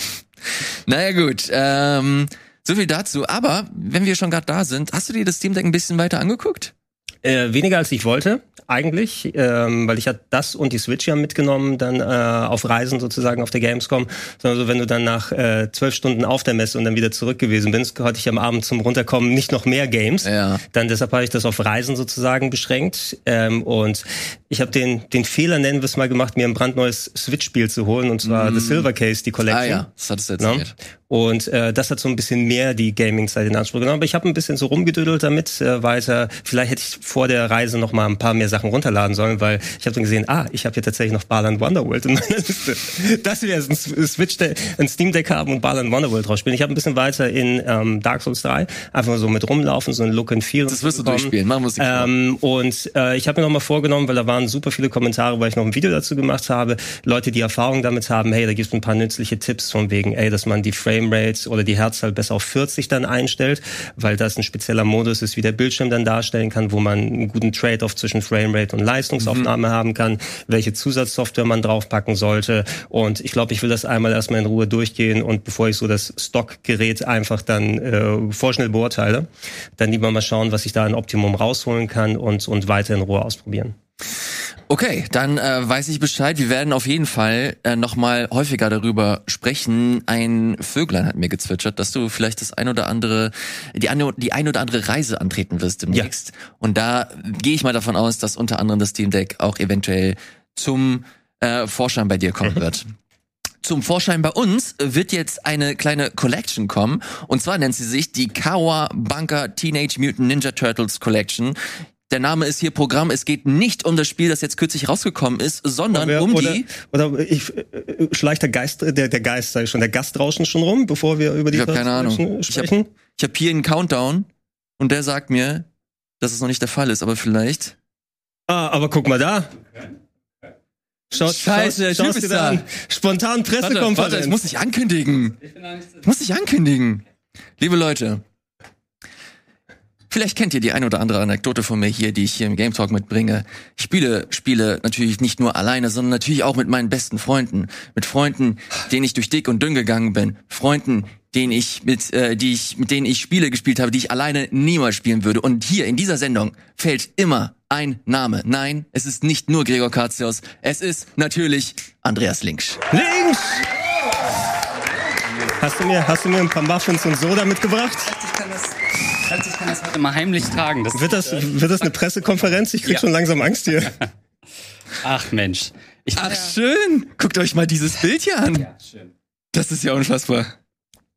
Naja gut, ähm, so viel dazu. Aber wenn wir schon gerade da sind, hast du dir das Steam Deck ein bisschen weiter angeguckt? Äh, weniger als ich wollte, eigentlich, ähm, weil ich hatte das und die Switch ja mitgenommen, dann äh, auf Reisen sozusagen auf der Gamescom. Sondern so, wenn du dann nach äh, zwölf Stunden auf der Messe und dann wieder zurück gewesen bist, hatte ich am Abend zum Runterkommen nicht noch mehr Games. Ja. Dann deshalb habe ich das auf Reisen sozusagen beschränkt. Ähm, und ich habe den, den Fehler, nennen wir es mal, gemacht, mir ein brandneues Switch-Spiel zu holen, und zwar The Silver Case, die Collection. Ah ja, das hattest du Ne? erzählt. Und äh, das hat so ein bisschen mehr die Gaming-Zeit in Anspruch genommen. Aber ich habe ein bisschen so rumgedüdelt damit äh, weiter. Vielleicht hätte ich vor der Reise noch mal ein paar mehr Sachen runterladen sollen, weil ich habe dann gesehen, ah, ich habe hier tatsächlich noch Balan Wonderworld in meiner [LAUGHS] Liste. Das wäre ein Switch, ein Steam Deck haben und Balan Wonderworld drauf spielen. Ich habe ein bisschen weiter in ähm, Dark Souls 3 einfach mal so mit rumlaufen, so ein Look and Feel. Das wirst du durchspielen. Machen wir. Ähm, und äh, ich habe mir noch mal vorgenommen, weil da waren super viele Kommentare, weil ich noch ein Video dazu gemacht habe, Leute, die Erfahrung damit haben, hey, da gibt es ein paar nützliche Tipps von wegen, ey, dass man die Framerate oder die Herzzahl besser auf 40 dann einstellt, weil das ein spezieller Modus ist, wie der Bildschirm dann darstellen kann, wo man einen guten Trade-off zwischen Framerate und Leistungsaufnahme haben kann, welche Zusatzsoftware man draufpacken sollte. Und ich glaube, ich will das einmal erstmal in Ruhe durchgehen und bevor ich so das Stockgerät einfach dann äh, vorschnell beurteile, dann lieber mal schauen, was ich da ein Optimum rausholen kann und, und weiter in Ruhe ausprobieren. Okay, dann äh, weiß ich Bescheid. Wir werden auf jeden Fall äh, noch mal häufiger darüber sprechen. Ein Vöglein hat mir gezwitschert, dass du vielleicht das ein oder andere, die eine, die ein oder andere Reise antreten wirst demnächst. Und da gehe ich mal davon aus, dass unter anderem das Steam Deck auch eventuell zum äh, Vorschein bei dir kommen [LAUGHS] wird. Zum Vorschein bei uns wird jetzt eine kleine Collection kommen. Und zwar nennt sie sich die Kawa Bunker Teenage Mutant Ninja Turtles Collection. Der Name ist hier Programm. Es geht nicht um das Spiel, das jetzt kürzlich rausgekommen ist, sondern um oder, die. oder ich äh, schleicht der Geist, der, der Geist, sag ich schon, der Gast draußen schon rum, bevor wir über die Ich habe keine Ahnung. Collection Ich habe sprechen. ich hab hier einen Countdown und der sagt mir, dass es noch nicht der Fall ist, aber vielleicht. Ah, aber guck mal da. Schau, Scheiße, der Typ schau's dir ist da an. Spontan Warte, Pressekonferenz. warte, ich muss dich ankündigen. Ich muss dich ankündigen. Liebe Leute, vielleicht kennt ihr die ein oder andere Anekdote von mir hier, die ich hier im Game Talk mitbringe. Ich spiele Spiele natürlich nicht nur alleine, sondern natürlich auch mit meinen besten Freunden. Mit Freunden, denen ich durch dick und dünn gegangen bin. Freunden, denen ich mit, äh, die ich, mit denen ich Spiele gespielt habe, die ich alleine niemals spielen würde. Und hier in dieser Sendung fällt immer ein Name. Nein, es ist nicht nur Gregor Katzios, es ist natürlich Andreas Linksch. Links! Hast du mir, hast du mir ein paar Muffins und Soda mitgebracht? Ich kann das heute mal heimlich tragen. Das Wird das, wird das eine Pressekonferenz? Ich krieg Ja. schon langsam Angst hier. [LAUGHS] Ach Mensch. Ich Ach, schön. Guckt euch mal dieses Bild hier an. Ja, schön. Das ist ja unfassbar.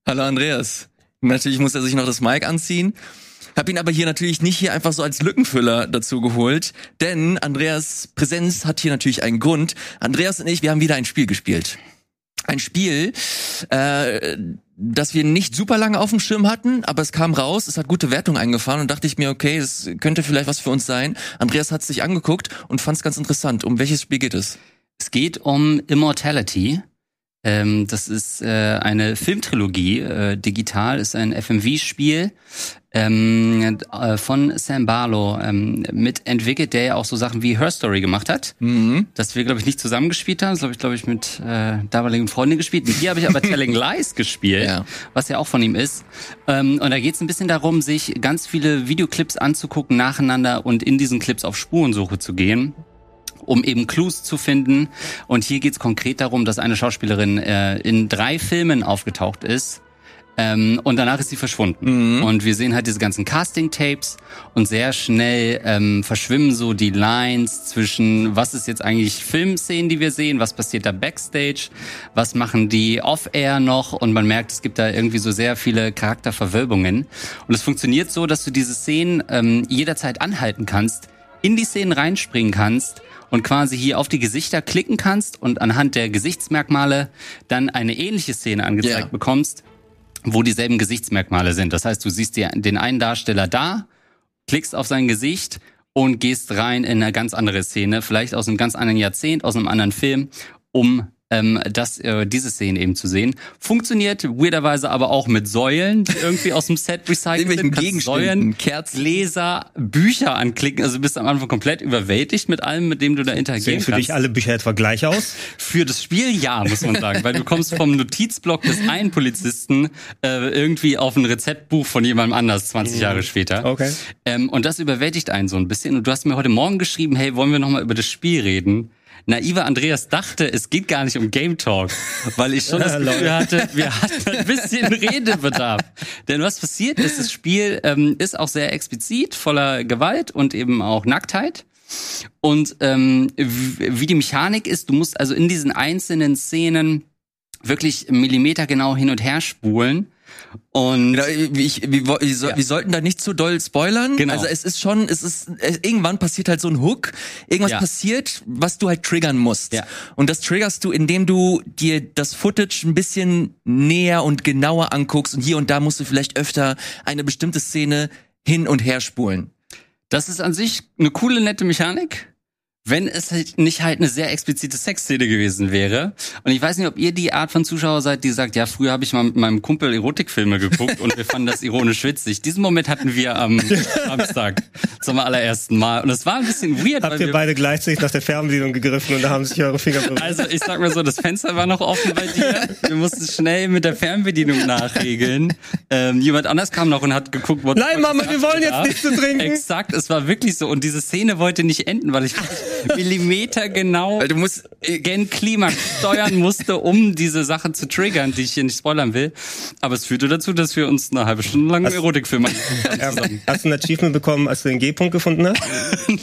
Hallo Andreas. Natürlich muss er sich noch das Mic anziehen. Hab ihn aber hier natürlich nicht hier einfach so als Lückenfüller dazu geholt, denn Andreas Präsenz hat hier natürlich einen Grund. Andreas und ich, wir haben wieder ein Spiel gespielt. Ein Spiel, äh, das wir nicht super lange auf dem Schirm hatten, aber es kam raus, es hat gute Wertung eingefahren und dachte ich mir, okay, es könnte vielleicht was für uns sein. Andreas hat es sich angeguckt und fand es ganz interessant. Um welches Spiel geht es? Es geht um Immortality. Ähm, das ist äh, eine Filmtrilogie. Äh, digital ist ein FMV-Spiel ähm, äh, von Sam Barlow ähm, mitentwickelt, der ja auch so Sachen wie Her Story gemacht hat. Mhm. Das wir, glaube ich, nicht zusammengespielt haben. Das habe ich, glaube ich, mit äh, damaligen Freundin gespielt. Hier habe ich aber [LAUGHS] Telling Lies gespielt, Ja. was ja auch von ihm ist. Ähm, und da geht es ein bisschen darum, sich ganz viele Videoclips anzugucken nacheinander und in diesen Clips auf Spurensuche zu gehen um eben Clues zu finden. Und hier geht es konkret darum, dass eine Schauspielerin äh, in drei Filmen aufgetaucht ist. Ähm, und danach ist sie verschwunden. Und wir sehen halt diese ganzen Casting-Tapes und sehr schnell ähm, verschwimmen so die Lines zwischen, was ist jetzt eigentlich Filmszenen, die wir sehen, was passiert da backstage, was machen die off-air noch und man merkt, es gibt da irgendwie so sehr viele Charakterverwölbungen. Und es funktioniert so, dass du diese Szenen ähm, jederzeit anhalten kannst, in die Szenen reinspringen kannst und quasi hier auf die Gesichter klicken kannst und anhand der Gesichtsmerkmale dann eine ähnliche Szene angezeigt Ja. bekommst, wo dieselben Gesichtsmerkmale sind. Das heißt, du siehst dir den einen Darsteller da, klickst auf sein Gesicht und gehst rein in eine ganz andere Szene, vielleicht aus einem ganz anderen Jahrzehnt, aus einem anderen Film, um ähm, das, äh, diese Szene eben zu sehen. Funktioniert weirderweise aber auch mit Säulen, die irgendwie aus dem Set recycelt Gegenständen, Säulen, Kerzen. Gläser, Bücher anklicken. Also du bist am Anfang komplett überwältigt mit allem, mit dem du da interagieren Sehen für kannst. dich alle Bücher etwa gleich aus? [LAUGHS] Für das Spiel ja, muss man sagen, weil du kommst vom Notizblock des einen Polizisten äh, irgendwie auf ein Rezeptbuch von jemandem anders 20 Jahre später. Okay. Ähm, und das überwältigt einen so ein bisschen. Und du hast mir heute Morgen geschrieben, hey, wollen wir noch mal über das Spiel reden? Naiver Andreas dachte, es geht gar nicht um Game Talk, weil ich schon das [LAUGHS] Gefühl hatte, wir hatten ein bisschen [LAUGHS] Redebedarf. Denn was passiert ist, das Spiel ähm, ist auch sehr explizit, voller Gewalt und eben auch Nacktheit. Und ähm, wie die Mechanik ist, du musst also in diesen einzelnen Szenen wirklich millimetergenau hin und her spulen. Und Genau, wie, ich, wie, so, Ja. wir sollten da nicht zu doll spoilern. Genau. Also es ist schon, es ist irgendwann passiert halt so ein Hook, irgendwas Ja. passiert, was du halt triggern musst. Ja. Und das triggerst du, indem du dir das Footage ein bisschen näher und genauer anguckst und hier und da musst du vielleicht öfter eine bestimmte Szene hin und her spulen. Das ist an sich eine coole, nette Mechanik. Wenn es halt nicht halt eine sehr explizite Sexszene gewesen wäre. Und ich weiß nicht, ob ihr die Art von Zuschauer seid, die sagt, ja, früher habe ich mal mit meinem Kumpel Erotikfilme geguckt und wir fanden das ironisch witzig. Diesen Moment hatten wir am [LAUGHS] Samstag zum allerersten Mal. Und es war ein bisschen weird, Habt ihr beide gleichzeitig nach der Fernbedienung gegriffen und da haben sich eure Finger berührt? Also ich sag mal so, das Fenster war noch offen bei dir. Wir mussten schnell mit der Fernbedienung nachregeln. Ähm, jemand anders kam noch und hat geguckt, Nein, Mama, wir wollen jetzt nichts zu trinken. Exakt, es war wirklich so. Und diese Szene wollte nicht enden, weil ich [LAUGHS] Millimeter genau Weil du musst gen Klimax steuern musste, um diese Sache zu triggern, die ich hier nicht spoilern will. Aber es führte dazu, dass wir uns eine halbe Stunde lang einen Erotikfilm haben. Hast du ein Achievement bekommen, als du den G-Punkt gefunden hast?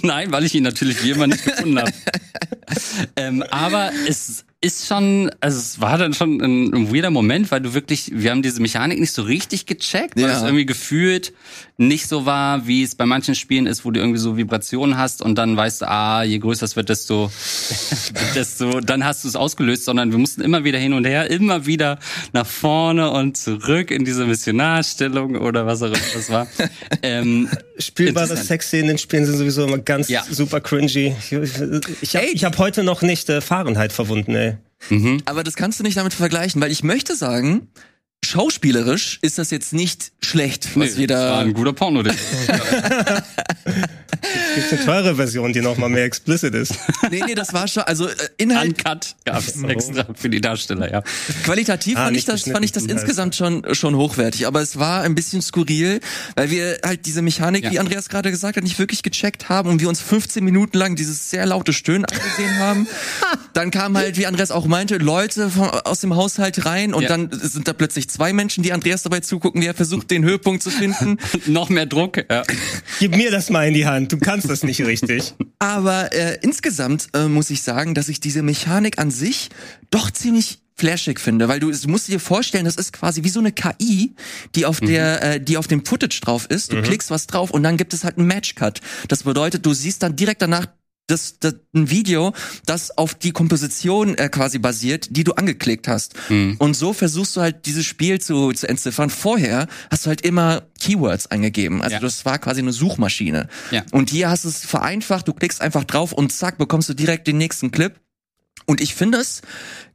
Nein, weil ich ihn natürlich wie immer nicht gefunden habe. [LAUGHS] ähm, aber es ist schon, also es war dann schon ein, ein weirder Moment, weil du wirklich, wir haben diese Mechanik nicht so richtig gecheckt, weil Ja. es irgendwie gefühlt nicht so war, wie es bei manchen Spielen ist, wo du irgendwie so Vibrationen hast und dann weißt du, ah, je größer es wird, desto, [LAUGHS] desto, dann hast du es ausgelöst, sondern wir mussten immer wieder hin und her, immer wieder nach vorne und zurück in diese Missionarstellung oder was auch immer das war. [LAUGHS] ähm, Spielbare. Sexszenen in Spielen sind sowieso immer ganz Ja. super cringy. Ich, ich habe hab heute noch nicht äh, Fahrenheit verwunden, ey. Aber das kannst du nicht damit vergleichen, weil ich möchte sagen, schauspielerisch ist das jetzt nicht schlecht, was wir das war da. ein guter Porno. [LAUGHS] [LAUGHS] der- Gibt eine teure Version, die noch mal mehr explicit ist. Nee, nee, das war schon, also äh, Inhalt, Uncut gab's extra für die Darsteller, ja. qualitativ Ah, fand ich das, fand ich das geschnitten, insgesamt schon, schon hochwertig, aber es war ein bisschen skurril, weil wir halt diese Mechanik, Ja. wie Andreas gerade gesagt hat, nicht wirklich gecheckt haben und wir uns 15 Minuten lang dieses sehr laute Stöhnen angesehen haben. [LAUGHS] Dann kamen halt, wie Andreas auch meinte, Leute von, aus dem Haushalt rein und Ja. dann sind da plötzlich zwei Menschen, die Andreas dabei zugucken, wie er versucht, den Höhepunkt zu finden. [LAUGHS] Noch mehr Druck, ja. Gib mir das mal in die Hand. Du kannst das nicht richtig. Aber äh, insgesamt äh, muss ich sagen, dass ich diese Mechanik an sich doch ziemlich flashig finde, weil du, du musst dir vorstellen, das ist quasi wie so eine KI, die auf der, äh, die auf dem Footage drauf ist. Du klickst was drauf und dann gibt es halt einen Matchcut. Das bedeutet, du siehst dann direkt danach das, das ein Video, das auf die Komposition äh, quasi basiert, die du angeklickt hast. Und so versuchst du halt dieses Spiel zu, zu entziffern. Vorher hast du halt immer Keywords eingegeben. Also Ja. das war quasi eine Suchmaschine. Ja. Und hier hast du es vereinfacht, du klickst einfach drauf und zack, bekommst du direkt den nächsten Clip. Und ich finde es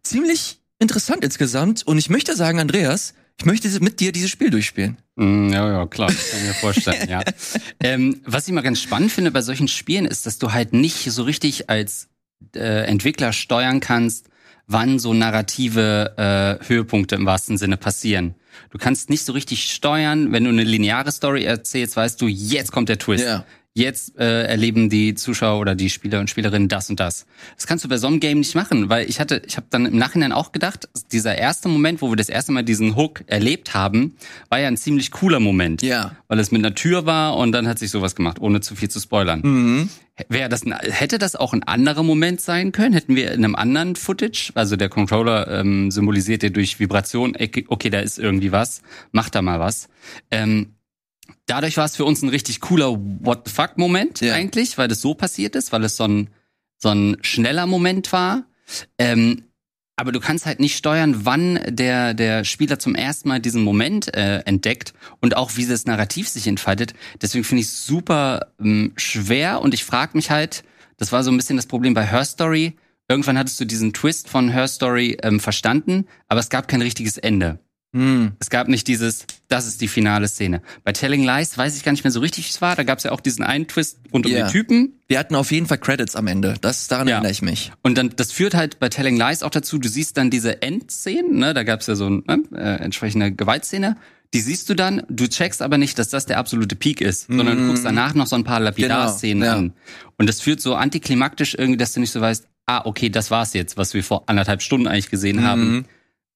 ziemlich interessant insgesamt. Und ich möchte sagen, Andreas, ich möchte mit dir dieses Spiel durchspielen. Mm, Ja, ja, klar, das kann ich mir vorstellen, ja. [LAUGHS] Ähm, was ich mal ganz spannend finde bei solchen Spielen ist, dass du halt nicht so richtig als äh, Entwickler steuern kannst, wann so narrative äh, Höhepunkte im wahrsten Sinne passieren. Du kannst nicht so richtig steuern, wenn du eine lineare Story erzählst, weißt du, jetzt kommt der Twist. Ja. Jetzt äh, erleben die Zuschauer oder die Spieler und Spielerinnen das und das. Das kannst du bei so einem Game nicht machen, weil ich hatte, ich habe dann im Nachhinein auch gedacht, dieser erste Moment, wo wir das erste Mal diesen Hook erlebt haben, war ja ein ziemlich cooler Moment. Ja. Weil es mit einer Tür war und dann hat sich sowas gemacht, ohne zu viel zu spoilern. Mhm. Wäre das ein, hätte das auch ein anderer Moment sein können? Hätten wir in einem anderen Footage, also der Controller ähm, symbolisiert ja durch Vibration, okay, da ist irgendwie was, macht da mal was. Ähm, dadurch war es für uns ein richtig cooler What the fuck Moment Ja. eigentlich, weil das so passiert ist, weil es so ein so ein schneller Moment war. Ähm, aber du kannst halt nicht steuern, wann der der Spieler zum ersten Mal diesen Moment äh, entdeckt und auch wie das Narrativ sich entfaltet. Deswegen finde ich es super ähm, schwer und ich frage mich halt, das war so ein bisschen das Problem bei Her Story. Irgendwann hattest du diesen Twist von Her Story ähm, verstanden, aber es gab kein richtiges Ende. Hm. Es gab nicht dieses, das ist die finale Szene. Bei Telling Lies weiß ich gar nicht mehr so richtig, wie es war. Da gab es ja auch diesen einen Twist rund um Ja. den Typen. Wir hatten auf jeden Fall Credits am Ende. Das, daran Ja. erinnere ich mich. Und dann, das führt halt bei Telling Lies auch dazu, du siehst dann diese Endszenen, ne? da gab es ja so eine ne? äh, entsprechende Gewaltszene. Die siehst du dann, du checkst aber nicht, dass das der absolute Peak ist, sondern du guckst danach noch so ein paar Lapidar-Szenen Genau, ja. an. Und das führt so antiklimaktisch irgendwie, dass du nicht so weißt, ah, okay, das war's jetzt, was wir vor anderthalb Stunden eigentlich gesehen haben,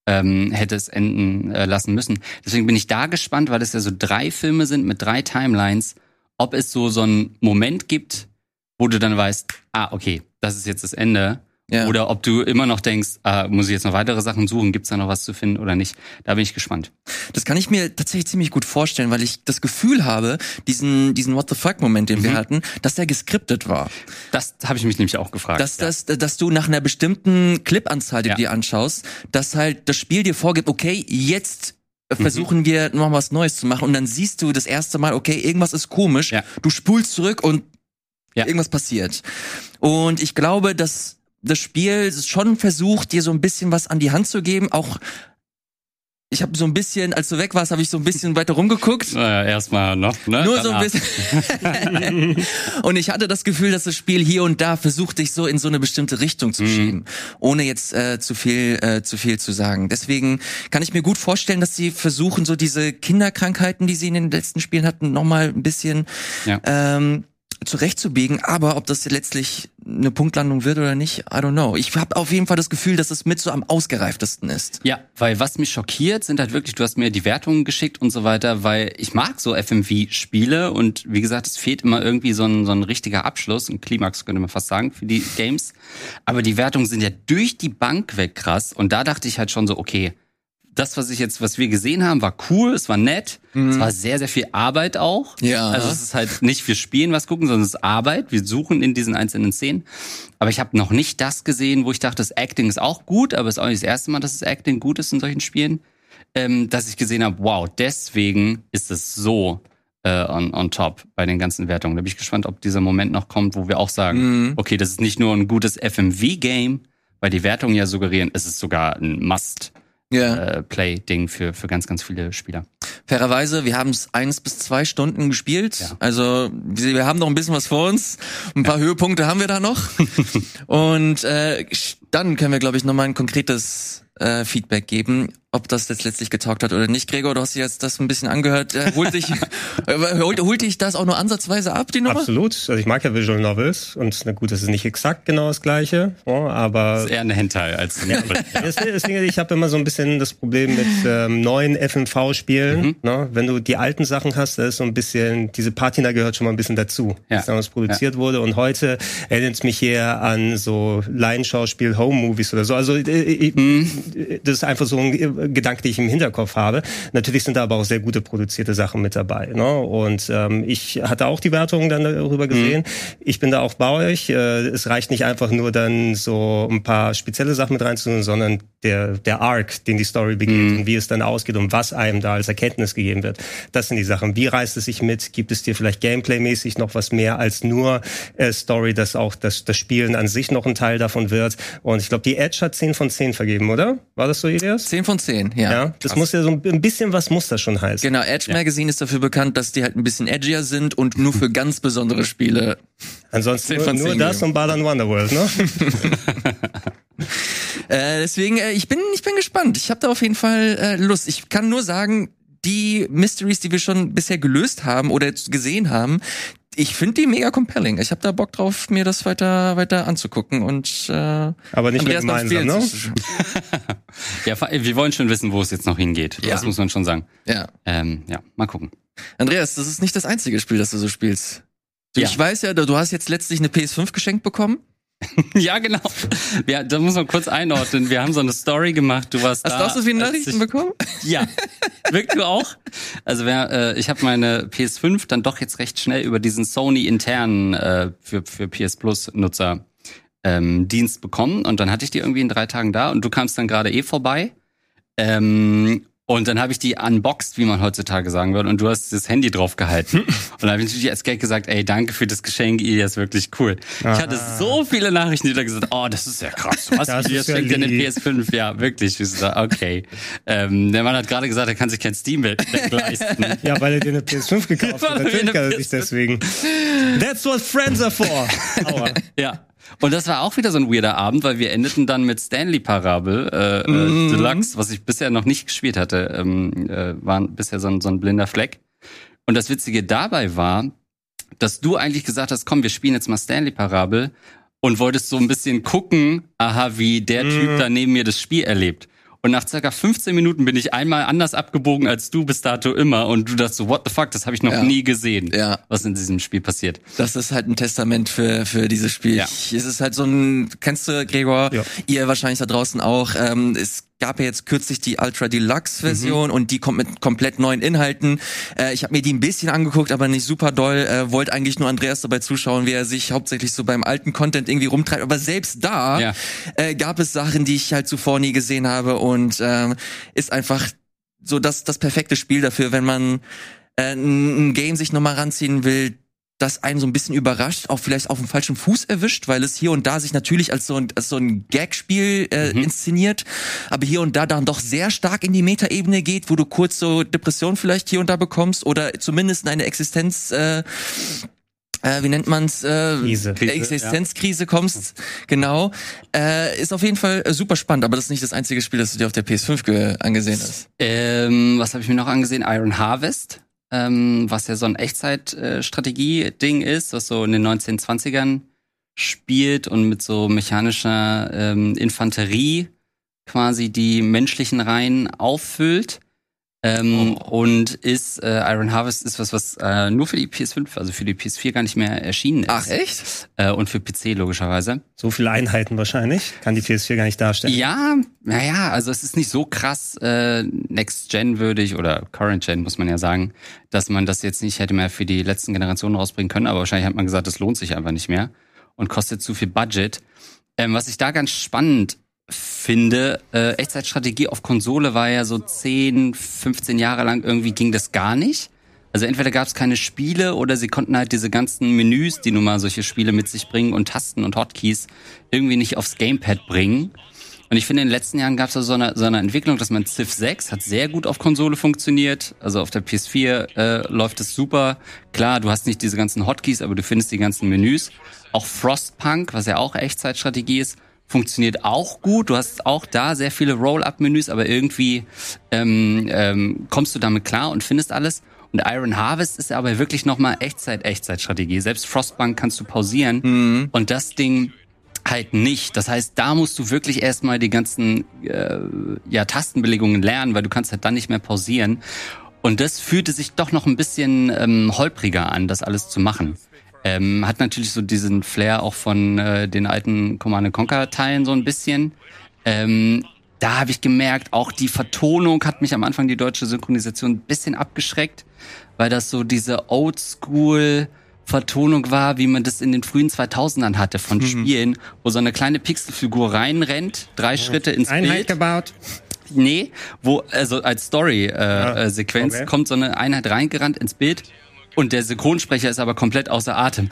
ähm, hätte es enden äh, lassen müssen. Deswegen bin ich da gespannt, weil es ja so drei Filme sind mit drei Timelines, ob es so so einen Moment gibt, wo du dann weißt, ah, okay, das ist jetzt das Ende. Ja. Oder ob du immer noch denkst, ah, muss ich jetzt noch weitere Sachen suchen, gibt's da noch was zu finden oder nicht? Da bin ich gespannt. Das kann ich mir tatsächlich ziemlich gut vorstellen, weil ich das Gefühl habe, diesen, diesen What the fuck-Moment, den wir hatten, dass der geskriptet war. Das habe ich mich nämlich auch gefragt. Dass, dass, dass du nach einer bestimmten Clip-Anzahl, die Ja. du dir anschaust, dass halt das Spiel dir vorgibt, okay, jetzt versuchen wir noch was Neues zu machen und dann siehst du das erste Mal, okay, irgendwas ist komisch, Ja. du spulst zurück und Ja. irgendwas passiert. Und ich glaube, dass das Spiel schon versucht, dir so ein bisschen was an die Hand zu geben, auch ich habe so ein bisschen, als du weg warst, habe ich so ein bisschen weiter rumgeguckt. Naja, erstmal noch, ne? Nur so ein Danach. bisschen. [LAUGHS] und ich hatte das Gefühl, dass das Spiel hier und da versucht, dich so in so eine bestimmte Richtung Mhm. zu schieben, ohne jetzt äh, zu viel äh, zu viel zu sagen. Deswegen kann ich mir gut vorstellen, dass sie versuchen, so diese Kinderkrankheiten, die sie in den letzten Spielen hatten, noch mal ein bisschen Ja. ähm, zurechtzubiegen. Aber ob das letztlich eine Punktlandung wird oder nicht, I don't know. Ich habe auf jeden Fall das Gefühl, dass es mit so am ausgereiftesten ist. Ja, weil was mich schockiert, sind halt wirklich, du hast mir die Wertungen geschickt und so weiter, weil ich mag so FMV-Spiele und wie gesagt, es fehlt immer irgendwie so ein, so ein richtiger Abschluss, ein Klimax könnte man fast sagen, für die Games. Aber die Wertungen sind ja durch die Bank weg krass und da dachte ich halt schon so, okay, das, was ich jetzt, was wir gesehen haben, war cool, es war nett, es war sehr, sehr viel Arbeit auch. Ja. Also es ist halt nicht wir spielen was gucken, sondern es ist Arbeit. Wir suchen in diesen einzelnen Szenen. Aber ich habe noch nicht das gesehen, wo ich dachte, das Acting ist auch gut, aber es ist auch nicht das erste Mal, dass das Acting gut ist in solchen Spielen, ähm, dass ich gesehen habe, wow, deswegen ist es so äh, on, on top bei den ganzen Wertungen. Da bin ich gespannt, ob dieser Moment noch kommt, wo wir auch sagen, okay, das ist nicht nur ein gutes FMV-Game, weil die Wertungen ja suggerieren, es ist sogar ein Must Ja. äh, Play-Ding für, für ganz, ganz viele Spieler. Fairerweise, wir haben es eins bis zwei Stunden gespielt. Ja. Also wir, wir haben noch ein bisschen was vor uns. Ein paar Höhepunkte haben wir da noch. [LAUGHS] Und äh, dann können wir, glaube ich, nochmal ein konkretes äh, Feedback geben, ob das jetzt letztlich getaugt hat oder nicht. Gregor, du hast dir jetzt das ein bisschen angehört. Äh, holt, dich, [LAUGHS] äh, holt, holt dich das auch nur ansatzweise ab, die Nummer? Absolut. Also ich mag ja Visual Novels und na gut, das ist nicht exakt genau das gleiche, ja, aber Das ist eher eine Hentai als ein Deswegen, deswegen, ich habe immer so ein bisschen das Problem mit ähm, neuen FMV-Spielen. Mhm. Ne? Wenn du die alten Sachen hast, da ist so ein bisschen, diese Patina gehört schon mal ein bisschen dazu, Ja. dass damals produziert wurde. Und heute erinnert es mich eher an so Laienschauspiel, Home-Movies oder so. Also äh, ich, Mhm. das ist einfach so ein Gedanke, den ich im Hinterkopf habe. Natürlich sind da aber auch sehr gute produzierte Sachen mit dabei. Ne? Und ähm, ich hatte auch die Wertungen dann darüber Mhm. gesehen. Ich bin da auch bei euch. Äh, es reicht nicht einfach nur dann so ein paar spezielle Sachen mit reinzunehmen, sondern der, der Arc, den die Story begeht Mhm. und wie es dann ausgeht und was einem da als Erkenntnis gegeben wird. Das sind die Sachen. Wie reißt es sich mit? Gibt es dir vielleicht Gameplay-mäßig noch was mehr als nur äh, Story, dass auch das, das Spielen an sich noch ein Teil davon wird? Und ich glaube, die Edge hat 10 von 10 vergeben, oder? War das so, Elias? 10 von 10, ja. Ja, das muss ja so ein bisschen was muss das schon heißen. Genau, Edge Magazine ist dafür bekannt, dass die halt ein bisschen edgier sind und nur für ganz besondere Spiele. Ansonsten 10 nur, nur 10 das und Balan Wonderworld, ne? [LAUGHS] [LAUGHS] Äh, deswegen, äh, ich bin, ich bin gespannt. Ich habe da auf jeden Fall äh, Lust. Ich kann nur sagen, die Mysteries, die wir schon bisher gelöst haben oder gesehen haben, ich finde die mega compelling. Ich habe da Bock drauf, mir das weiter, weiter anzugucken und äh, Aber nicht mit gemeinsam, Spielen ne? [LAUGHS] Ja, wir wollen schon wissen, wo es jetzt noch hingeht. Ja. Das muss man schon sagen. Ja. Ähm, ja, mal gucken. Andreas, das ist nicht das einzige Spiel, das du so spielst. Du, Ja. Ich weiß ja, du du hast jetzt letztlich eine PS5 geschenkt bekommen. [LAUGHS] Ja, genau. Ja, da muss man kurz einordnen. Wir haben so eine Story gemacht. Du warst Hast da. du auch so viele Nachrichten ich- bekommen? [LAUGHS] Ja, wirklich du auch. Also wer, äh, ich habe meine PS5 dann doch jetzt recht schnell über diesen Sony internen äh, für für PS Plus Nutzer ähm, Dienst bekommen und dann hatte ich die irgendwie in drei Tagen da und du kamst dann gerade eh vorbei. Ähm, und dann habe ich die unboxed, wie man heutzutage sagen würde, und du hast das Handy drauf gehalten. [LAUGHS] Und dann habe ich natürlich als Gag gesagt, ey, danke für das Geschenk, Ilias, wirklich cool. Ich hatte so viele Nachrichten, die da gesagt, oh, das ist ja krass. Was Das ist ja schenkt eine lieb. PS5? Ja, wirklich. Ich so, okay. Ähm, der Mann hat gerade gesagt, er kann sich kein Steam leisten. [LAUGHS] Ja, weil er dir eine PS5 gekauft [LAUGHS] hat. Natürlich kann er sich PS5 deswegen. That's what friends are for. Aua. Ja. Und das war auch wieder so ein weirder Abend, weil wir endeten dann mit Stanley Parabel äh, Mhm. äh, Deluxe, was ich bisher noch nicht gespielt hatte, ähm, äh, war bisher so ein, so ein blinder Fleck. Und das Witzige dabei war, dass du eigentlich gesagt hast, komm, wir spielen jetzt mal Stanley Parabel und wolltest so ein bisschen gucken, aha, wie der Mhm. Typ da neben mir das Spiel erlebt. Und nach circa 15 Minuten bin ich einmal anders abgebogen als du bis dato immer und du dachtest so, what the fuck, das habe ich noch Ja. nie gesehen, Ja. was in diesem Spiel passiert. Das ist halt ein Testament für, für dieses Spiel. Ja. Ich, es ist halt so ein, kennst du, Gregor? Ja. Ihr wahrscheinlich da draußen auch. Ähm, es gab ja jetzt kürzlich die Ultra Deluxe Version und die kommt mit komplett neuen Inhalten. Äh, ich habe mir die ein bisschen angeguckt, aber nicht super doll. Äh, wollte eigentlich nur Andreas dabei zuschauen, wie er sich hauptsächlich so beim alten Content irgendwie rumtreibt. Aber selbst da Ja. äh, gab es Sachen, die ich halt zuvor nie gesehen habe und ähm, ist einfach so das, das perfekte Spiel dafür, wenn man äh, ein ein Game sich nochmal ranziehen will, das einen so ein bisschen überrascht, auch vielleicht auf dem falschen Fuß erwischt, weil es hier und da sich natürlich als so ein, als so ein Gagspiel äh, inszeniert, aber hier und da dann doch sehr stark in die Metaebene geht, wo du kurz so Depression vielleicht hier und da bekommst oder zumindest in eine Existenz äh, äh, wie nennt man's? Äh, Krise. Krise, Existenzkrise kommst, genau. Äh, ist auf jeden Fall äh, super spannend, aber das ist nicht das einzige Spiel, das du dir auf der PS5 ge angesehen hast. Ähm, was habe ich mir noch angesehen? Iron Harvest, ähm, was ja so ein Echtzeit-Strategie-Ding ist, was so in den 1920ern spielt und mit so mechanischer ähm, Infanterie quasi die menschlichen Reihen auffüllt. Ähm, Und ist äh, Iron Harvest ist was, was äh, nur für die PS5, also für die PS4 gar nicht mehr erschienen ist. Ach echt? Äh, und für PC logischerweise. So viele Einheiten wahrscheinlich. Kann die PS4 gar nicht darstellen. Ja, naja, also es ist nicht so krass äh, Next-Gen würdig oder Current-Gen, muss man ja sagen, dass man das jetzt nicht hätte mehr für die letzten Generationen rausbringen können, aber wahrscheinlich hat man gesagt, das lohnt sich einfach nicht mehr und kostet zu viel Budget. Ähm, was ich da ganz spannend finde, äh, Echtzeitstrategie auf Konsole war ja so 10, 15 Jahre lang irgendwie ging das gar nicht. Also entweder gab es keine Spiele oder sie konnten halt diese ganzen Menüs, die nun mal solche Spiele mit sich bringen und Tasten und Hotkeys irgendwie nicht aufs Gamepad bringen. Und ich finde, in den letzten Jahren gab es so eine, so eine Entwicklung, dass man Civ 6 hat sehr gut auf Konsole funktioniert. Also auf der PS4 äh, läuft es super. Klar, du hast nicht diese ganzen Hotkeys, aber du findest die ganzen Menüs. Auch Frostpunk, was ja auch Echtzeitstrategie ist, funktioniert auch gut. Du hast auch da sehr viele Roll-Up-Menüs, aber irgendwie ähm, ähm, kommst du damit klar und findest alles. Und Iron Harvest ist aber wirklich nochmal Echtzeit-Echtzeitstrategie. Selbst Frostbank kannst du pausieren. Mhm. Und das Ding halt nicht. Das heißt, da musst du wirklich erstmal die ganzen äh, ja, Tastenbelegungen lernen, weil du kannst halt dann nicht mehr pausieren. Und das fühlte sich doch noch ein bisschen ähm, holpriger an, das alles zu machen. Ähm, hat natürlich so diesen Flair auch von äh, den alten Command Conquer Teilen so ein bisschen. Ähm, da habe ich gemerkt, auch die Vertonung hat mich am Anfang die deutsche Synchronisation ein bisschen abgeschreckt, weil das so diese Oldschool Vertonung war, wie man das in den frühen 2000ern hatte von Spielen, wo so eine kleine Pixelfigur reinrennt, drei Schritte ins Einheit Bild. gebaut. Nee, wo also als Story-Sequenz äh, äh, Sequenz okay. kommt so eine Einheit reingerannt ins Bild und der Synchronsprecher ist aber komplett außer Atem.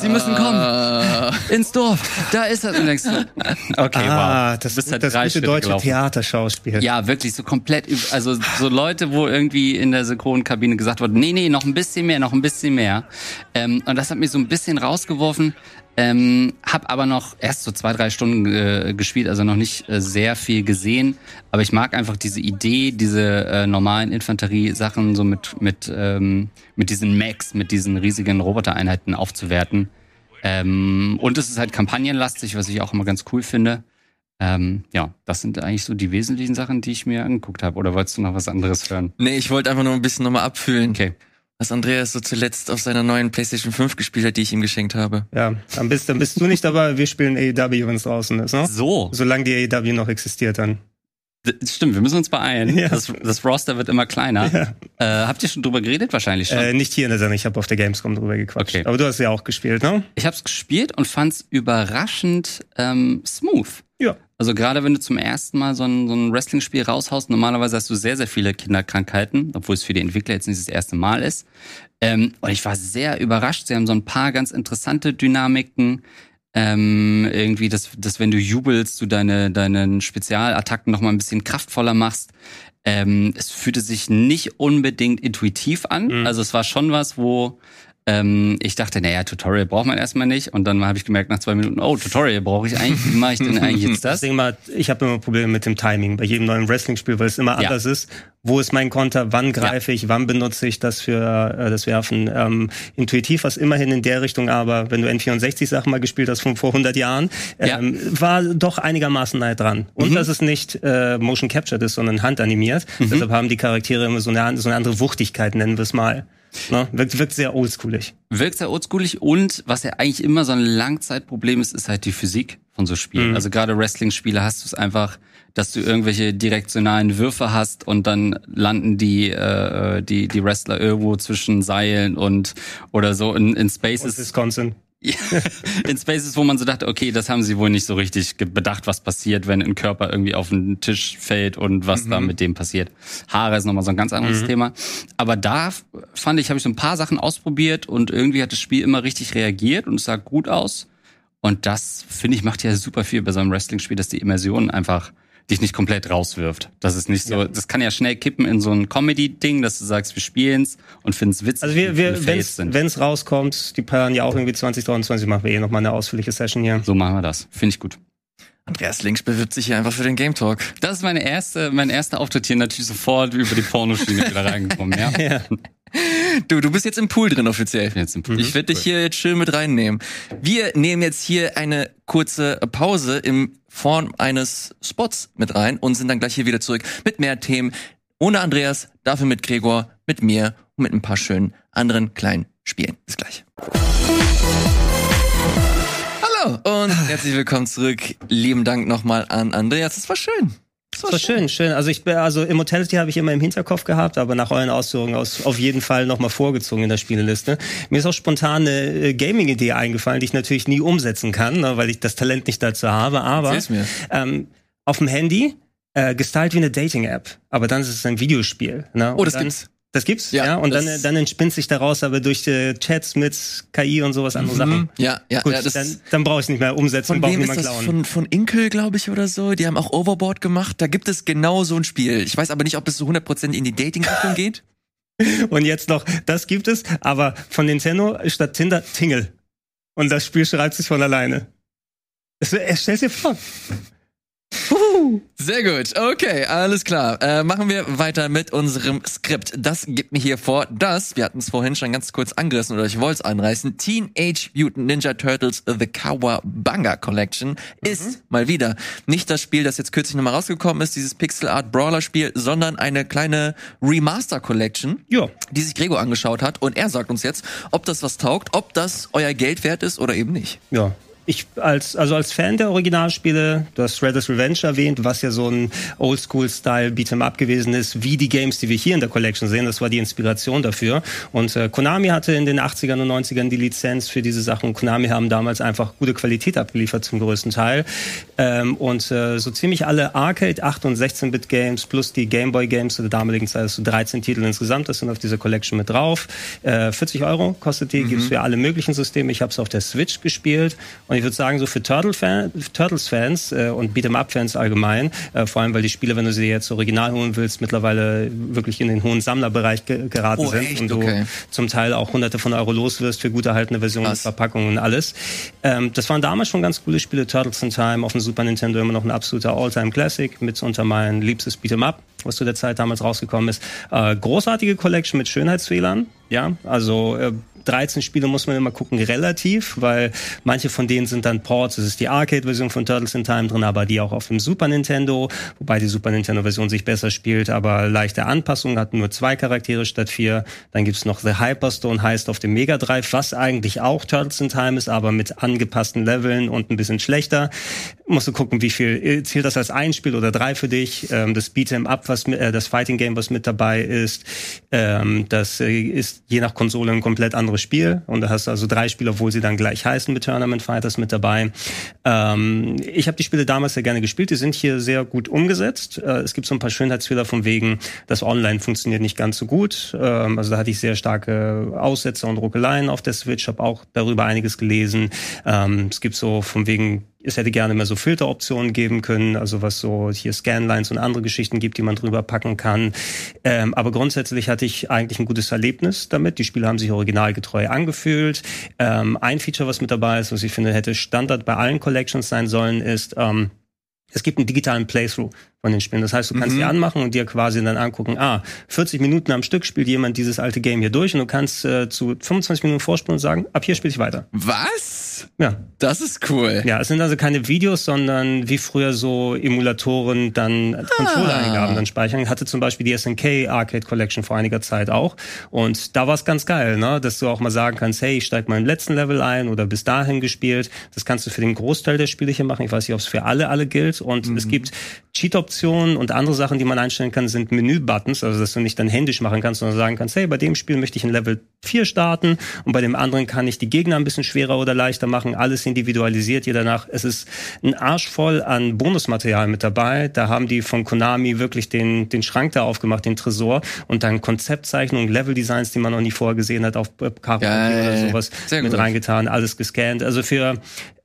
Sie müssen kommen ins Dorf. Da ist er. Und denkst, [LAUGHS] okay, ah, wow. das, Bist halt das drei gute Schritte deutsche gelaufen. Theaterschauspiel. Ja, wirklich so komplett, also so Leute, wo irgendwie in der Synchronkabine gesagt wurde, nee, nee, noch ein bisschen mehr, noch ein bisschen mehr. Ähm, und das hat mich so ein bisschen rausgeworfen. Ähm, hab aber noch erst so zwei, drei Stunden äh, gespielt, also noch nicht äh, sehr viel gesehen. Aber ich mag einfach diese Idee, diese äh, normalen Infanterie-Sachen so mit, mit, ähm, mit diesen Mechs, mit diesen riesigen Robotereinheiten aufzuwerten. Ähm, und es ist halt kampagnenlastig, was ich auch immer ganz cool finde. Ähm, ja, das sind eigentlich so die wesentlichen Sachen, die ich mir angeguckt habe. Oder wolltest du noch was anderes hören? Nee, ich wollte einfach nur ein bisschen nochmal abfühlen, Okay. Was Andreas so zuletzt auf seiner neuen PlayStation 5 gespielt hat, die ich ihm geschenkt habe. Ja, dann bist, dann bist du nicht dabei. Wir spielen AEW, wenn es draußen ist. Ne? So, Solange die AEW noch existiert dann. d- stimmt, wir müssen uns beeilen. Ja. Das, das Roster wird immer kleiner. Ja. Äh, habt ihr schon drüber geredet? Wahrscheinlich schon. Äh, nicht hier in der Sendung, ich habe auf der Gamescom drüber gequatscht. Okay. Aber du hast ja auch gespielt, ne? Ich habe es gespielt und fand es überraschend ähm, smooth. Also gerade wenn du zum ersten Mal so ein, so ein Wrestling-Spiel raushaust, normalerweise hast du sehr, sehr viele Kinderkrankheiten, obwohl es für die Entwickler jetzt nicht das erste Mal ist. Ähm, und ich war sehr überrascht. Sie haben so ein paar ganz interessante Dynamiken. Ähm, irgendwie, dass, dass wenn du jubelst, du deine, deinen Spezialattacken noch mal ein bisschen kraftvoller machst. Ähm, es fühlte sich nicht unbedingt intuitiv an. Also es war schon was, wo ähm, ich dachte, naja, Tutorial braucht man erstmal nicht. Und dann habe ich gemerkt nach zwei Minuten, oh, Tutorial brauche ich eigentlich. Wie mache ich denn eigentlich jetzt das? Deswegen mal, ich habe immer Probleme mit dem Timing bei jedem neuen Wrestling-Spiel, weil es immer Ja. anders ist. Wo ist mein Konter? Wann greife ich? Wann benutze ich das für äh, das Werfen? Ähm, intuitiv was immerhin in der Richtung, aber wenn du N64-Sachen mal gespielt hast von vor 100 Jahren, ähm, war doch einigermaßen nahe dran. Und dass es nicht äh, Motion Captured ist, sondern handanimiert. Deshalb haben die Charaktere immer so eine, so eine andere Wuchtigkeit, nennen wir es mal. Ne? Wirkt, wirkt sehr oldschoolig. Wirkt sehr oldschoolig und was ja eigentlich immer so ein Langzeitproblem ist, ist halt die Physik von so Spielen. Also gerade Wrestling-Spiele hast du es einfach, dass du irgendwelche direktionalen Würfe hast und dann landen die äh, die die Wrestler irgendwo zwischen Seilen und oder so in, in Spaces Wisconsin. In Spaces, wo man so dachte, okay, das haben sie wohl nicht so richtig bedacht, was passiert, wenn ein Körper irgendwie auf den Tisch fällt und was da mit dem passiert. Haare ist nochmal so ein ganz anderes Thema. Aber da fand ich, habe ich so ein paar Sachen ausprobiert und irgendwie hat das Spiel immer richtig reagiert und es sah gut aus. Und das, finde ich, macht ja super viel bei so einem Wrestling-Spiel, dass die Immersion einfach dich nicht komplett rauswirft. Das ist nicht so, das kann ja schnell kippen in so ein Comedy-Ding, dass du sagst, wir spielen's und finden's witzig. Also wir, wir Fails wenn's, rauskommt, die planen ja auch irgendwie 2023, machen wir eh noch mal eine ausführliche Session hier. So machen wir das. Finde ich gut. Andreas Links bewirbt sich hier einfach für den Game Talk. Das ist meine erste, mein erster Auftritt hier natürlich sofort über die Pornoschiene wieder reingekommen, ja. [LAUGHS] Ja. Du, du bist jetzt im Pool drin offiziell. Ich bin jetzt im Pool. Ich werde dich hier jetzt schön mit reinnehmen. Wir nehmen jetzt hier eine kurze Pause in Form eines Spots mit rein und sind dann gleich hier wieder zurück mit mehr Themen. Ohne Andreas, dafür mit Gregor, mit mir und mit ein paar schönen anderen kleinen Spielen. Bis gleich. Hallo und herzlich willkommen zurück. Lieben Dank nochmal an Andreas. Das war schön. Das Das war schön, schön. Also ich bin, also Immortality habe ich immer im Hinterkopf gehabt, aber nach euren Ausführungen aus, auf jeden Fall nochmal vorgezogen in der Spieleliste. Mir ist auch spontan eine äh, Gaming-Idee eingefallen, die ich natürlich nie umsetzen kann, ne, weil ich das Talent nicht dazu habe. Aber ähm, auf dem Handy äh, gestylt wie eine Dating-App, aber dann ist es ein Videospiel. Ne? Oh, das dann, gibt's. Das gibt's, Ja, ja. und dann, dann entspinnt sich daraus aber durch äh, Chats mit KI und sowas andere Sachen. Ja, ja, Gut, ja, dann, dann brauche ich nicht mehr umsetzen, brauche ist niemand das? klauen. Von, von Inkel, glaube ich, oder so. Die haben auch Overboard gemacht. Da gibt es genau so ein Spiel. Ich weiß aber nicht, ob es so 100% in die Dating-Richtung geht. [LAUGHS] Und jetzt noch, das gibt es, aber von Nintendo statt Tinder Tingle. Und das Spiel schreibt sich von alleine. Es, es stellt dir vor. Sehr gut, okay, alles klar. Äh, machen wir weiter mit unserem Skript. Das gibt mir hier vor, dass, wir hatten es vorhin schon ganz kurz angerissen oder ich wollte es anreißen, Teenage Mutant Ninja Turtles The Kawabanga Collection ist mal wieder nicht das Spiel, das jetzt kürzlich nochmal rausgekommen ist, dieses Pixel Art Brawler Spiel, sondern eine kleine Remaster Collection. Ja. die sich Gregor angeschaut hat und er sagt uns jetzt, ob das was taugt, ob das euer Geld wert ist oder eben nicht. Ja. Ich als, also als Fan der Originalspiele, du hast Red Dead Revenge erwähnt, was ja so ein Oldschool-Style Beat'em Up gewesen ist, wie die Games, die wir hier in der Collection sehen. Das war die Inspiration dafür. Und äh, Konami hatte in den 80ern und 90ern die Lizenz für diese Sachen. Konami haben damals einfach gute Qualität abgeliefert zum größten Teil. Ähm, und äh, so ziemlich alle Arcade, 8 und 16-Bit-Games plus die Gameboy-Games zu der damaligen Zeit, also 13 Titel insgesamt, das sind auf dieser Collection mit drauf. Äh, 40 Euro kostet die, gibt's für alle möglichen Systeme. Ich habe es auf der Switch gespielt und ich würde sagen, so für Turtle -Fan, Turtles-Fans äh, und Beat'em-Up-Fans allgemein, äh, vor allem, weil die Spiele, wenn du sie jetzt original holen willst, mittlerweile wirklich in den hohen Sammlerbereich ge geraten Oh, sind echt? und du Okay. zum Teil auch hunderte von Euro los wirst für gut erhaltene Versionen, Krass. Verpackungen und alles. Ähm, das waren damals schon ganz coole Spiele. Turtles in Time auf dem Super Nintendo immer noch ein absoluter All-Time-Classic, mitunter mein liebstes Beat'em-Up, was zu der Zeit damals rausgekommen ist. Äh, großartige Collection mit Schönheitsfehlern, ja, also äh, 13 Spiele muss man immer gucken, relativ, weil manche von denen sind dann Ports. Es ist die Arcade-Version von Turtles in Time drin, aber die auch auf dem Super Nintendo, wobei die Super Nintendo-Version sich besser spielt, aber leichte Anpassungen, hat nur zwei Charaktere statt vier. Dann gibt's noch The Hyperstone, heißt auf dem Mega Drive, was eigentlich auch Turtles in Time ist, aber mit angepassten Leveln und ein bisschen schlechter. Musst du gucken, wie viel, äh, zählt das als ein Spiel oder drei für dich? Ähm, das Beat'em Up, was äh, das Fighting Game, was mit dabei ist, ähm, das äh, ist je nach Konsole ein komplett anderes Spiel. Und da hast du also drei Spiele, obwohl sie dann gleich heißen mit Tournament Fighters mit dabei. Ähm, ich habe die Spiele damals sehr gerne gespielt. Die sind hier sehr gut umgesetzt. Äh, es gibt so ein paar Schönheitsfehler von wegen, das Online funktioniert nicht ganz so gut. Ähm, also da hatte ich sehr starke Aussetzer und Ruckeleien auf der Switch. Habe auch darüber einiges gelesen. Ähm, es gibt so von wegen es hätte gerne mehr so Filteroptionen geben können, also was so hier Scanlines und andere Geschichten gibt, die man drüber packen kann. Ähm, aber grundsätzlich hatte ich eigentlich ein gutes Erlebnis damit. Die Spiele haben sich originalgetreu angefühlt. Ähm, ein Feature, was mit dabei ist, was ich finde, hätte Standard bei allen Collections sein sollen, ist, ähm, es gibt einen digitalen Playthrough von den Spielen. Das heißt, du kannst die anmachen und dir quasi dann angucken, ah, 40 Minuten am Stück spielt jemand dieses alte Game hier durch und du kannst äh, zu 25 Minuten vorspulen und sagen, ab hier spiele ich weiter. Was? Ja, Das ist cool. ja, es sind also keine Videos, sondern wie früher so Emulatoren dann Controller-Eingaben dann speichern. Hatte zum Beispiel die SNK Arcade Collection vor einiger Zeit auch. Und da war es ganz geil, ne? dass du auch mal sagen kannst, hey, ich steig mal im letzten Level ein oder bis dahin gespielt. Das kannst du für den Großteil der Spiele hier machen. Ich weiß nicht, ob es für alle alle gilt. Und es gibt Cheat-Optionen und andere Sachen, die man einstellen kann, sind Menü-Buttons, also dass du nicht dann händisch machen kannst, sondern sagen kannst, hey, bei dem Spiel möchte ich in Level 4 starten und bei dem anderen kann ich die Gegner ein bisschen schwerer oder leichter machen, alles individualisiert ihr danach. Es ist ein Arsch voll an Bonusmaterial mit dabei. Da haben die von Konami wirklich den, den Schrank da aufgemacht, den Tresor und dann Konzeptzeichnungen, Level-Designs, die man noch nie vorher gesehen hat, auf Karo oder sowas mit reingetan, alles gescannt. Also für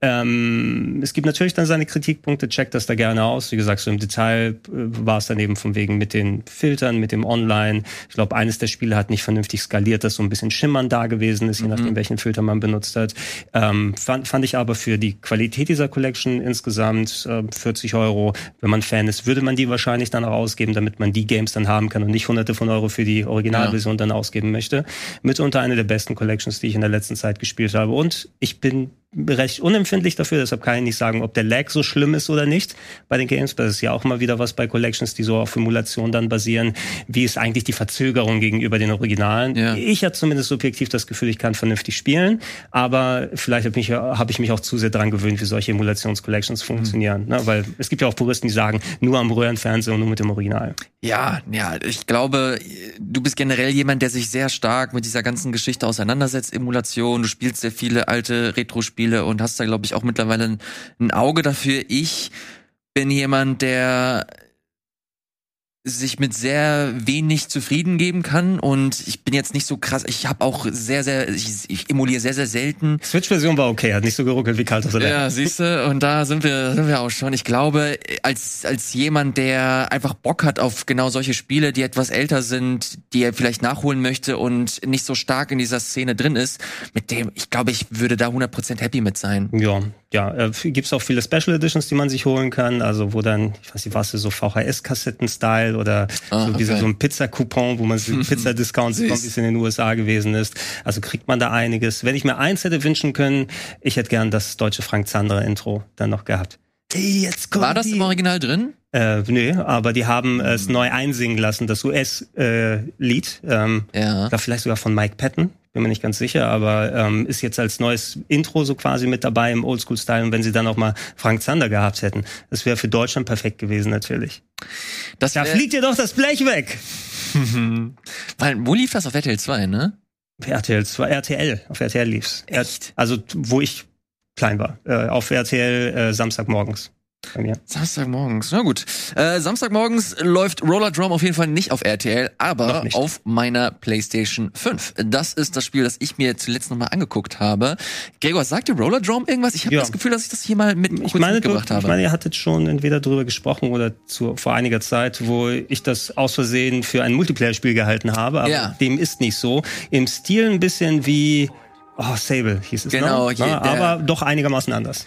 ähm, es gibt natürlich dann seine Kritikpunkte, checkt das da gerne aus. Wie gesagt, so im Detail äh, war es dann eben von wegen mit den Filtern, mit dem Online. Ich glaube, eines der Spiele hat nicht vernünftig skaliert, dass so ein bisschen Schimmern da gewesen ist, je nachdem, welchen Filter man benutzt hat. Ähm, fand, fand ich aber für die Qualität dieser Collection insgesamt äh, 40 Euro. Wenn man Fan ist, würde man die wahrscheinlich dann auch ausgeben, damit man die Games dann haben kann und nicht hunderte von Euro für die Originalversion dann ausgeben möchte. Mitunter eine der besten Collections, die ich in der letzten Zeit gespielt habe. Und ich bin recht unempfindlich dafür, deshalb kann ich nicht sagen, ob der Lag so schlimm ist oder nicht bei den Games. Das ist ja auch mal wieder was bei Collections, die so auf Emulation dann basieren. Wie ist eigentlich die Verzögerung gegenüber den Originalen? Ja. Ich hatte zumindest subjektiv das Gefühl, ich kann vernünftig spielen, aber vielleicht habe ich, hab ich mich auch zu sehr dran gewöhnt, wie solche Emulations-Collections funktionieren. Ne? Weil es gibt ja auch Puristen, die sagen, nur am Röhrenfernseher und nur mit dem Original. Ja, ja, ich glaube, du bist generell jemand, der sich sehr stark mit dieser ganzen Geschichte auseinandersetzt, Emulation, du spielst sehr viele alte Retro-Spiele und hast da, glaube ich, auch mittlerweile ein, ein Auge dafür. Ich bin jemand, der sich mit sehr wenig zufrieden geben kann und ich bin jetzt nicht so krass, ich habe auch sehr, sehr, ich, ich emuliere sehr, sehr selten. Switch-Version war okay, hat nicht so geruckelt wie Kalt Ja, siehst du, und da sind wir, sind wir auch schon. Ich glaube, als, als jemand, der einfach Bock hat auf genau solche Spiele, die etwas älter sind, die er vielleicht nachholen möchte und nicht so stark in dieser Szene drin ist, mit dem, ich glaube, ich würde da 100% happy mit sein. Ja, ja, äh, gibt's auch viele Special Editions, die man sich holen kann, also wo dann, ich weiß nicht, was so VHS-Kassetten-Style oder ah, so, okay. so ein Pizza-Coupon, wo man so [LAUGHS] Pizza-Discounts bekommt, wie es in den USA gewesen ist. Also kriegt man da einiges. Wenn ich mir eins hätte wünschen können, ich hätte gern das deutsche Frank Zander Intro dann noch gehabt. Hey, jetzt kommt War das im Original drin? Äh, nee, aber die haben hm. es neu einsingen lassen, das US-Lied. Äh, ähm, ja. Vielleicht sogar von Mike Patton bin mir nicht ganz sicher, aber ähm, ist jetzt als neues Intro so quasi mit dabei im Oldschool-Style. Und wenn sie dann auch mal Frank Zander gehabt hätten, das wäre für Deutschland perfekt gewesen natürlich. Das da fliegt ihr doch das Blech weg. [LAUGHS] Weil, wo lief das auf RTL 2, ne? RTL 2, RTL, auf RTL lief's. Echt? Also, wo ich klein war, äh, auf RTL äh, Samstagmorgens bei mir. Samstagmorgens, na gut. Äh, Samstagmorgens läuft Roller Drum auf jeden Fall nicht auf RTL, aber auf meiner PlayStation 5. Das ist das Spiel, das ich mir zuletzt nochmal angeguckt habe. Gregor, sagt dir Roller Drum irgendwas? Ich habe ja. das Gefühl, dass ich das hier mal mit ich meine, mitgebracht du, habe. Ich meine, ihr hattet schon entweder drüber gesprochen oder zu, vor einiger Zeit, wo ich das aus Versehen für ein Multiplayer-Spiel gehalten habe, aber ja. dem ist nicht so. Im Stil ein bisschen wie Oh, Sable hieß es. Genau, ne? ja, aber doch einigermaßen anders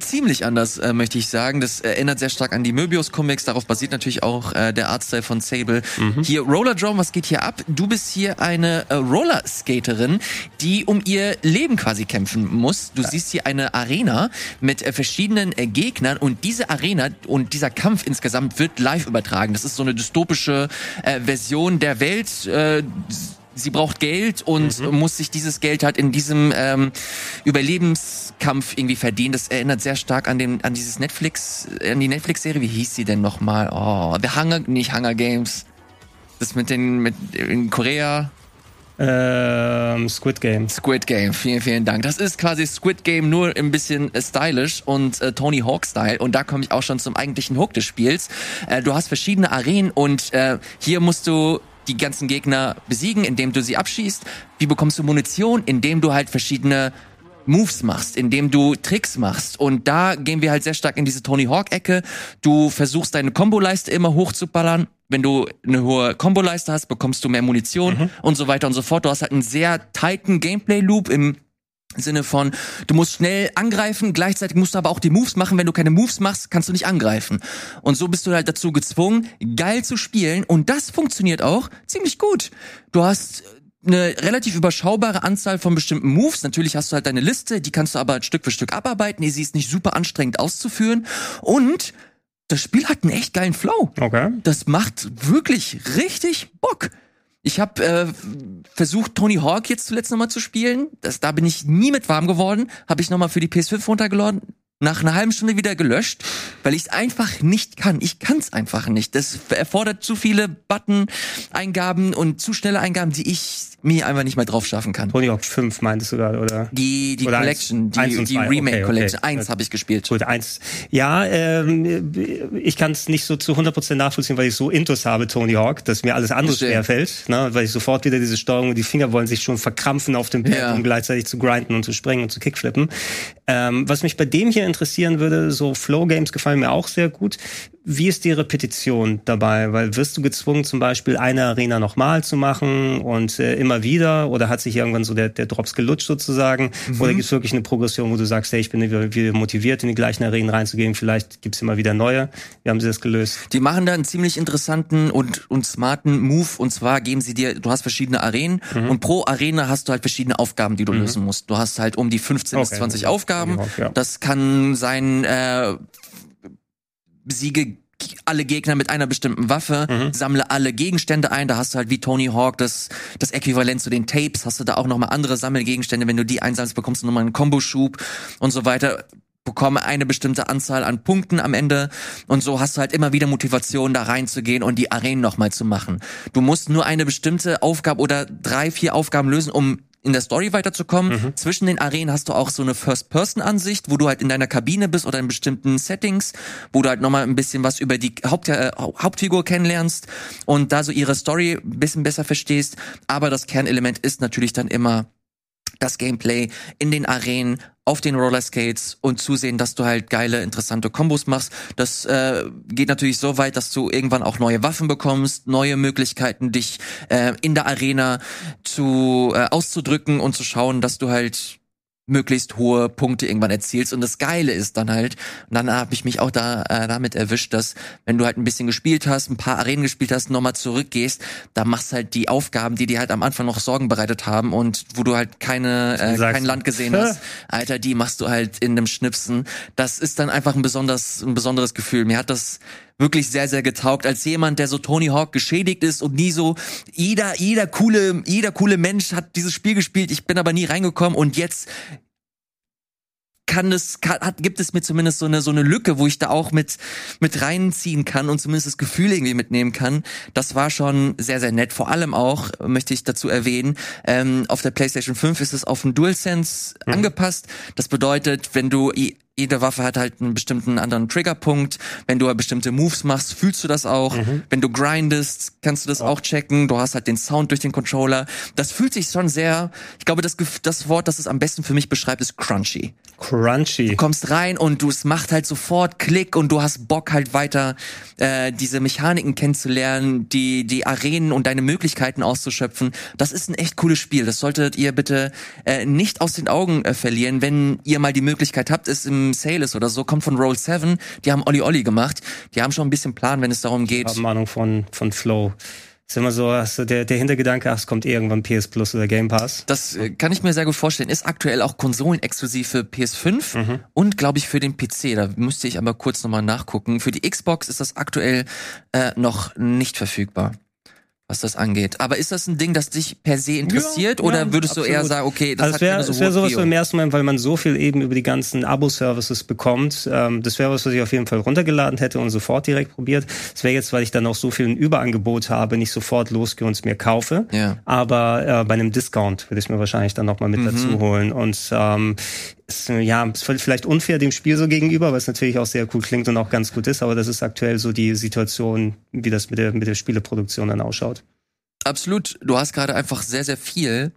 ziemlich anders, äh, möchte ich sagen. Das erinnert sehr stark an die Möbius-Comics. Darauf basiert natürlich auch äh, der Artstyle von Sable. Mhm. Hier Roller Drum, was geht hier ab? Du bist hier eine äh, Rollerskaterin, die um ihr Leben quasi kämpfen muss. Du ja. siehst hier eine Arena mit äh, verschiedenen äh, Gegnern und diese Arena und dieser Kampf insgesamt wird live übertragen. Das ist so eine dystopische äh, Version der Welt. Äh, sie braucht Geld und mhm. muss sich dieses Geld halt in diesem ähm, Überlebenskampf irgendwie verdienen. Das erinnert sehr stark an den an dieses Netflix an die Netflix Serie. Wie hieß sie denn nochmal? Oh, The Hunger nicht Hunger Games. Das mit den mit in Korea. Ähm, Squid Game. Squid Game, vielen, vielen Dank. Das ist quasi Squid Game nur ein bisschen äh, stylish und äh, Tony Hawk Style. Und da komme ich auch schon zum eigentlichen Hook des Spiels. Äh, du hast verschiedene Arenen und äh, hier musst du die ganzen Gegner besiegen, indem du sie abschießt? Wie bekommst du Munition, indem du halt verschiedene Moves machst, indem du Tricks machst. Und da gehen wir halt sehr stark in diese Tony Hawk-Ecke. Du versuchst deine Komboleiste immer hochzuballern. Wenn du eine hohe Komboleiste hast, bekommst du mehr Munition mhm. und so weiter und so fort. Du hast halt einen sehr tighten Gameplay-Loop im Sinne von, du musst schnell angreifen, gleichzeitig musst du aber auch die Moves machen. Wenn du keine Moves machst, kannst du nicht angreifen. Und so bist du halt dazu gezwungen, geil zu spielen. Und das funktioniert auch ziemlich gut. Du hast eine relativ überschaubare Anzahl von bestimmten Moves. Natürlich hast du halt deine Liste, die kannst du aber Stück für Stück abarbeiten. Sie ist nicht super anstrengend auszuführen. Und das Spiel hat einen echt geilen Flow. Okay. Das macht wirklich richtig Bock. Ich habe äh, versucht, Tony Hawk jetzt zuletzt nochmal zu spielen. Das, da bin ich nie mit warm geworden. Habe ich nochmal für die PS5 runtergeladen. Nach einer halben Stunde wieder gelöscht, weil ich es einfach nicht kann. Ich kann es einfach nicht. Das erfordert zu viele Button-Eingaben und zu schnelle Eingaben, die ich mir einfach nicht mehr drauf schaffen kann. Tony Hawk 5 meintest du gerade, oder? Die, die oder Collection, eins, die, die Remake okay, Collection. Okay. Eins habe ich gespielt. Gut, eins. Ja, ähm, ich kann es nicht so zu 100% nachvollziehen, weil ich so Intus habe, Tony Hawk, dass mir alles andere schwerfällt, ne? weil ich sofort wieder diese Steuerung und die Finger wollen sich schon verkrampfen auf dem Pad, ja. um gleichzeitig zu grinden und zu springen und zu kickflippen. Ähm, was mich bei dem hier interessieren würde, so Flow Games gefallen mir auch sehr gut. Wie ist die Repetition dabei? Weil wirst du gezwungen, zum Beispiel eine Arena nochmal zu machen und äh, immer wieder? Oder hat sich irgendwann so der, der Drops gelutscht sozusagen? Mhm. Oder gibt es wirklich eine Progression, wo du sagst, hey, ich bin wieder motiviert, in die gleichen Arenen reinzugehen, vielleicht gibt es immer wieder neue? Wie haben sie das gelöst? Die machen da einen ziemlich interessanten und, und smarten Move. Und zwar geben sie dir, du hast verschiedene Arenen mhm. und pro Arena hast du halt verschiedene Aufgaben, die du mhm. lösen musst. Du hast halt um die 15 okay. bis 20 Aufgaben. Ja. Das kann sein, äh, besiege alle Gegner mit einer bestimmten Waffe, mhm. sammle alle Gegenstände ein. Da hast du halt wie Tony Hawk das, das Äquivalent zu den Tapes. Hast du da auch nochmal andere Sammelgegenstände. Wenn du die einsammelst, bekommst du nochmal einen Komboschub und so weiter. Bekomme eine bestimmte Anzahl an Punkten am Ende. Und so hast du halt immer wieder Motivation, da reinzugehen und die Arenen nochmal zu machen. Du musst nur eine bestimmte Aufgabe oder drei, vier Aufgaben lösen, um in der Story weiterzukommen. Zwischen den Arenen hast du auch so eine First-Person-Ansicht, wo du halt in deiner Kabine bist oder in bestimmten Settings, wo du halt nochmal ein bisschen was über die Haupt äh, Hauptfigur kennenlernst und da so ihre Story ein bisschen besser verstehst. Aber das Kernelement ist natürlich dann immer das Gameplay in den Arenen, auf den Rollerskates und zusehen, dass du halt geile, interessante Kombos machst. Das äh, geht natürlich so weit, dass du irgendwann auch neue Waffen bekommst, neue Möglichkeiten, dich äh, in der Arena zu äh, auszudrücken und zu schauen, dass du halt möglichst hohe Punkte irgendwann erzielst. Und das Geile ist dann halt, und dann habe ich mich auch da äh, damit erwischt, dass wenn du halt ein bisschen gespielt hast, ein paar Arenen gespielt hast, nochmal zurückgehst, da machst halt die Aufgaben, die dir halt am Anfang noch Sorgen bereitet haben und wo du halt keine äh, Sagst kein. Land gesehen hast, Alter, die machst du halt in einem Schnipsen. Das ist dann einfach ein besonders ein besonderes Gefühl. Mir hat das wirklich sehr sehr getaugt als jemand, der so Tony Hawk geschädigt ist und nie so jeder jeder coole jeder coole Mensch hat dieses Spiel gespielt. Ich bin aber nie reingekommen und jetzt kann es kann, hat, gibt es mir zumindest so eine so eine Lücke, wo ich da auch mit mit reinziehen kann und zumindest das Gefühl irgendwie mitnehmen kann. Das war schon sehr sehr nett. Vor allem auch möchte ich dazu erwähnen, ähm, auf der PlayStation 5 ist es auf den DualSense angepasst. Das bedeutet, wenn du jede Waffe hat halt einen bestimmten anderen Triggerpunkt. Wenn du halt bestimmte Moves machst, fühlst du das auch. Wenn du grindest, kannst du das auch checken. Du hast halt den Sound durch den Controller. Das fühlt sich schon sehr, ich glaube, das, das Wort, das es am besten für mich beschreibt, ist crunchy Crunchy. du kommst rein und du es macht halt sofort Klick und du hast Bock halt weiter äh, diese Mechaniken kennenzulernen, die die Arenen und deine Möglichkeiten auszuschöpfen. Das ist ein echt cooles Spiel. Das solltet ihr bitte äh, nicht aus den Augen äh, verlieren, wenn ihr mal die Möglichkeit habt, es im Sale ist oder so. Kommt von Roll 7, die haben Olli Olli gemacht. Die haben schon ein bisschen Plan, wenn es darum geht. haben Ahnung von, von Flow. Ist immer so, hast du der, der Hintergedanke, ach, es kommt irgendwann PS Plus oder Game Pass. Das äh, kann ich mir sehr gut vorstellen. Ist aktuell auch konsolenexklusiv für PS5 und glaube ich für den PC. Da müsste ich aber kurz nochmal nachgucken. Für die Xbox ist das aktuell äh, noch nicht verfügbar, was das angeht. Aber ist das ein Ding, das dich per se interessiert Ja, oder ja, würdest du eher absolut. sagen, okay, das Also hat es wäre keine so es wär hohe sowas im ersten Moment, weil man so viel eben über die ganzen Abo-Services bekommt. Ähm, das wäre was, was ich auf jeden Fall runtergeladen hätte und sofort direkt probiert. Es wäre jetzt, weil ich dann auch so viel ein Überangebot habe, nicht sofort losgehe und es mir kaufe. Ja. Aber äh, bei einem Discount würde ich es mir wahrscheinlich dann nochmal mit Mhm. dazu holen. Und ähm, ist, ja, ist vielleicht unfair dem Spiel so gegenüber, es natürlich auch sehr cool klingt und auch ganz gut ist, aber das ist aktuell so die Situation, wie das mit der, mit der Spieleproduktion dann ausschaut. Absolut. Du hast gerade einfach sehr, sehr viel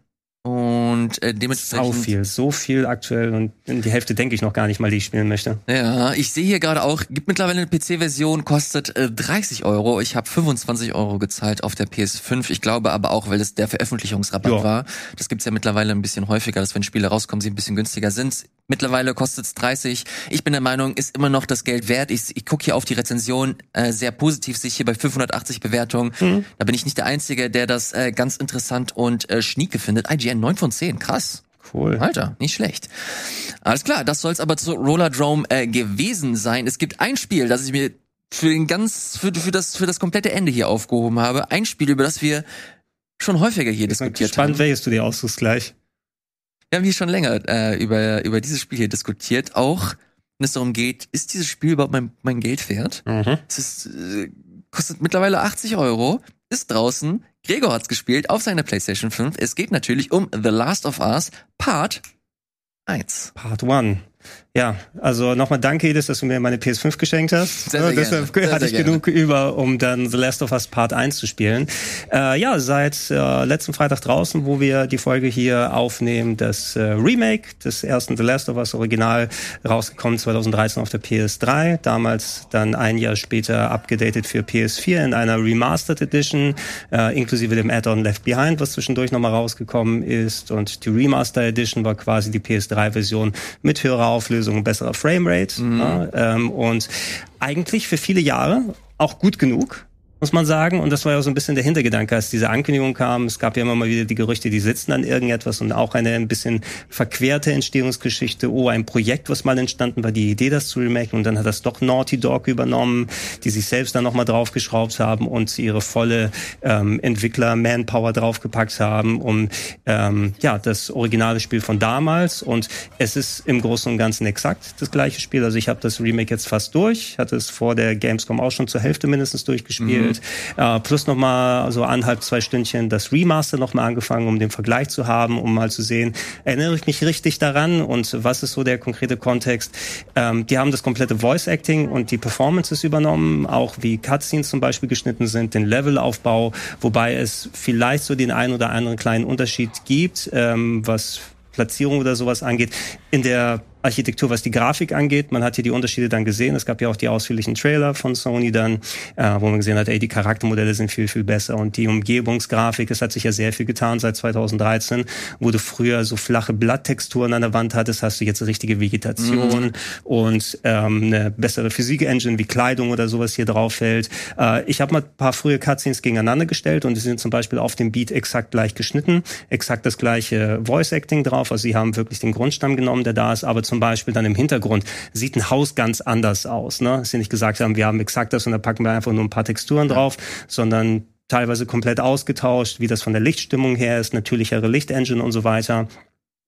und äh, dementsprechend viel, so viel aktuell und die Hälfte denke ich noch gar nicht mal, die ich spielen möchte. Ja, ich sehe hier gerade auch, gibt mittlerweile eine PC-Version, kostet äh, 30 Euro. Ich habe 25 Euro gezahlt auf der PS5. Ich glaube aber auch, weil es der Veröffentlichungsrabatt Ja. war. Das gibt's ja mittlerweile ein bisschen häufiger, dass wenn Spiele rauskommen, sie ein bisschen günstiger sind. Mittlerweile kostet's 30. Ich bin der Meinung, ist immer noch das Geld wert. Ich, ich gucke hier auf die Rezension, äh, sehr positiv sich hier bei 580 Bewertungen. Da bin ich nicht der Einzige, der das äh, ganz interessant und äh, schnieke findet. IGN 9 von 10, krass. Cool. Alter, nicht schlecht. Alles klar, das soll's aber zu Rollerdrome äh, gewesen sein. Es gibt ein Spiel, das ich mir für den ganz für, für das für das komplette Ende hier aufgehoben habe. Ein Spiel, über das wir schon häufiger hier Ich diskutiert gespannt, haben. welches du dir aussuchst gleich. Wir haben hier schon länger äh, über über dieses Spiel hier diskutiert, auch wenn es darum geht, ist dieses Spiel überhaupt mein, mein Geld wert? Mhm. Es ist, äh, kostet mittlerweile 80 Euro, ist draußen. Gregor hat's gespielt auf seiner PlayStation 5. Es geht natürlich um The Last of Us Part 1. Part 1. Ja, also nochmal danke, Edith, dass du mir meine PS5 geschenkt hast. Sehr, sehr Deshalb gerne. Sehr, hatte ich sehr genug über, um dann The Last of Us Part 1 zu spielen. Äh, ja, seit äh, letzten Freitag draußen, wo wir die Folge hier aufnehmen, das äh, Remake des ersten The Last of Us Original rausgekommen 2013 auf der PS3. Damals dann ein Jahr später abgedatet für PS4 in einer Remastered Edition, äh, inklusive dem Add-on Left Behind, was zwischendurch nochmal rausgekommen ist. Und die Remaster Edition war quasi die PS3-Version mit höherer Auflösung und besserer Framerate. Ja, ähm, und eigentlich für viele Jahre auch gut genug muss man sagen. Und das war ja so ein bisschen der Hintergedanke, als diese Ankündigung kam. Es gab ja immer mal wieder die Gerüchte, die sitzen an irgendetwas und auch eine ein bisschen verquerte Entstehungsgeschichte. Oh, ein Projekt, was mal entstanden war, die Idee, das zu remaken. Und dann hat das doch Naughty Dog übernommen, die sich selbst dann nochmal draufgeschraubt haben und ihre volle ähm, Entwickler-Manpower draufgepackt haben, um ähm, ja das originale Spiel von damals. Und es ist im Großen und Ganzen exakt das gleiche Spiel. Also ich habe das Remake jetzt fast durch, hatte es vor der Gamescom auch schon zur Hälfte mindestens durchgespielt. Gespielt. Mhm. Äh, plus nochmal so anderthalb, zwei Stündchen das Remaster nochmal angefangen, um den Vergleich zu haben, um mal zu sehen, erinnere ich mich richtig daran und was ist so der konkrete Kontext. Ähm, die haben das komplette Voice Acting und die Performances übernommen, auch wie Cutscenes zum Beispiel geschnitten sind, den Levelaufbau, wobei es vielleicht so den einen oder anderen kleinen Unterschied gibt, ähm, was Platzierung oder sowas angeht. In der Architektur, was die Grafik angeht. Man hat hier die Unterschiede dann gesehen. Es gab ja auch die ausführlichen Trailer von Sony dann, äh, wo man gesehen hat, ey, die Charaktermodelle sind viel, viel besser und die Umgebungsgrafik, es hat sich ja sehr viel getan seit 2013, wo du früher so flache Blatttexturen an der Wand hattest, hast du jetzt richtige Vegetation mhm. und ähm, eine bessere Physik-Engine wie Kleidung oder sowas hier drauf fällt. Äh, ich habe mal ein paar frühe Cutscenes gegeneinander gestellt und die sind zum Beispiel auf dem Beat exakt gleich geschnitten, exakt das gleiche Voice-Acting drauf. Also sie haben wirklich den Grundstamm genommen, der da ist, aber zum Beispiel dann im Hintergrund sieht ein Haus ganz anders aus. Ne? Dass sie nicht gesagt haben, wir haben exakt das und da packen wir einfach nur ein paar Texturen drauf, sondern teilweise komplett ausgetauscht, wie das von der Lichtstimmung her ist, natürlichere Lichtengine und so weiter.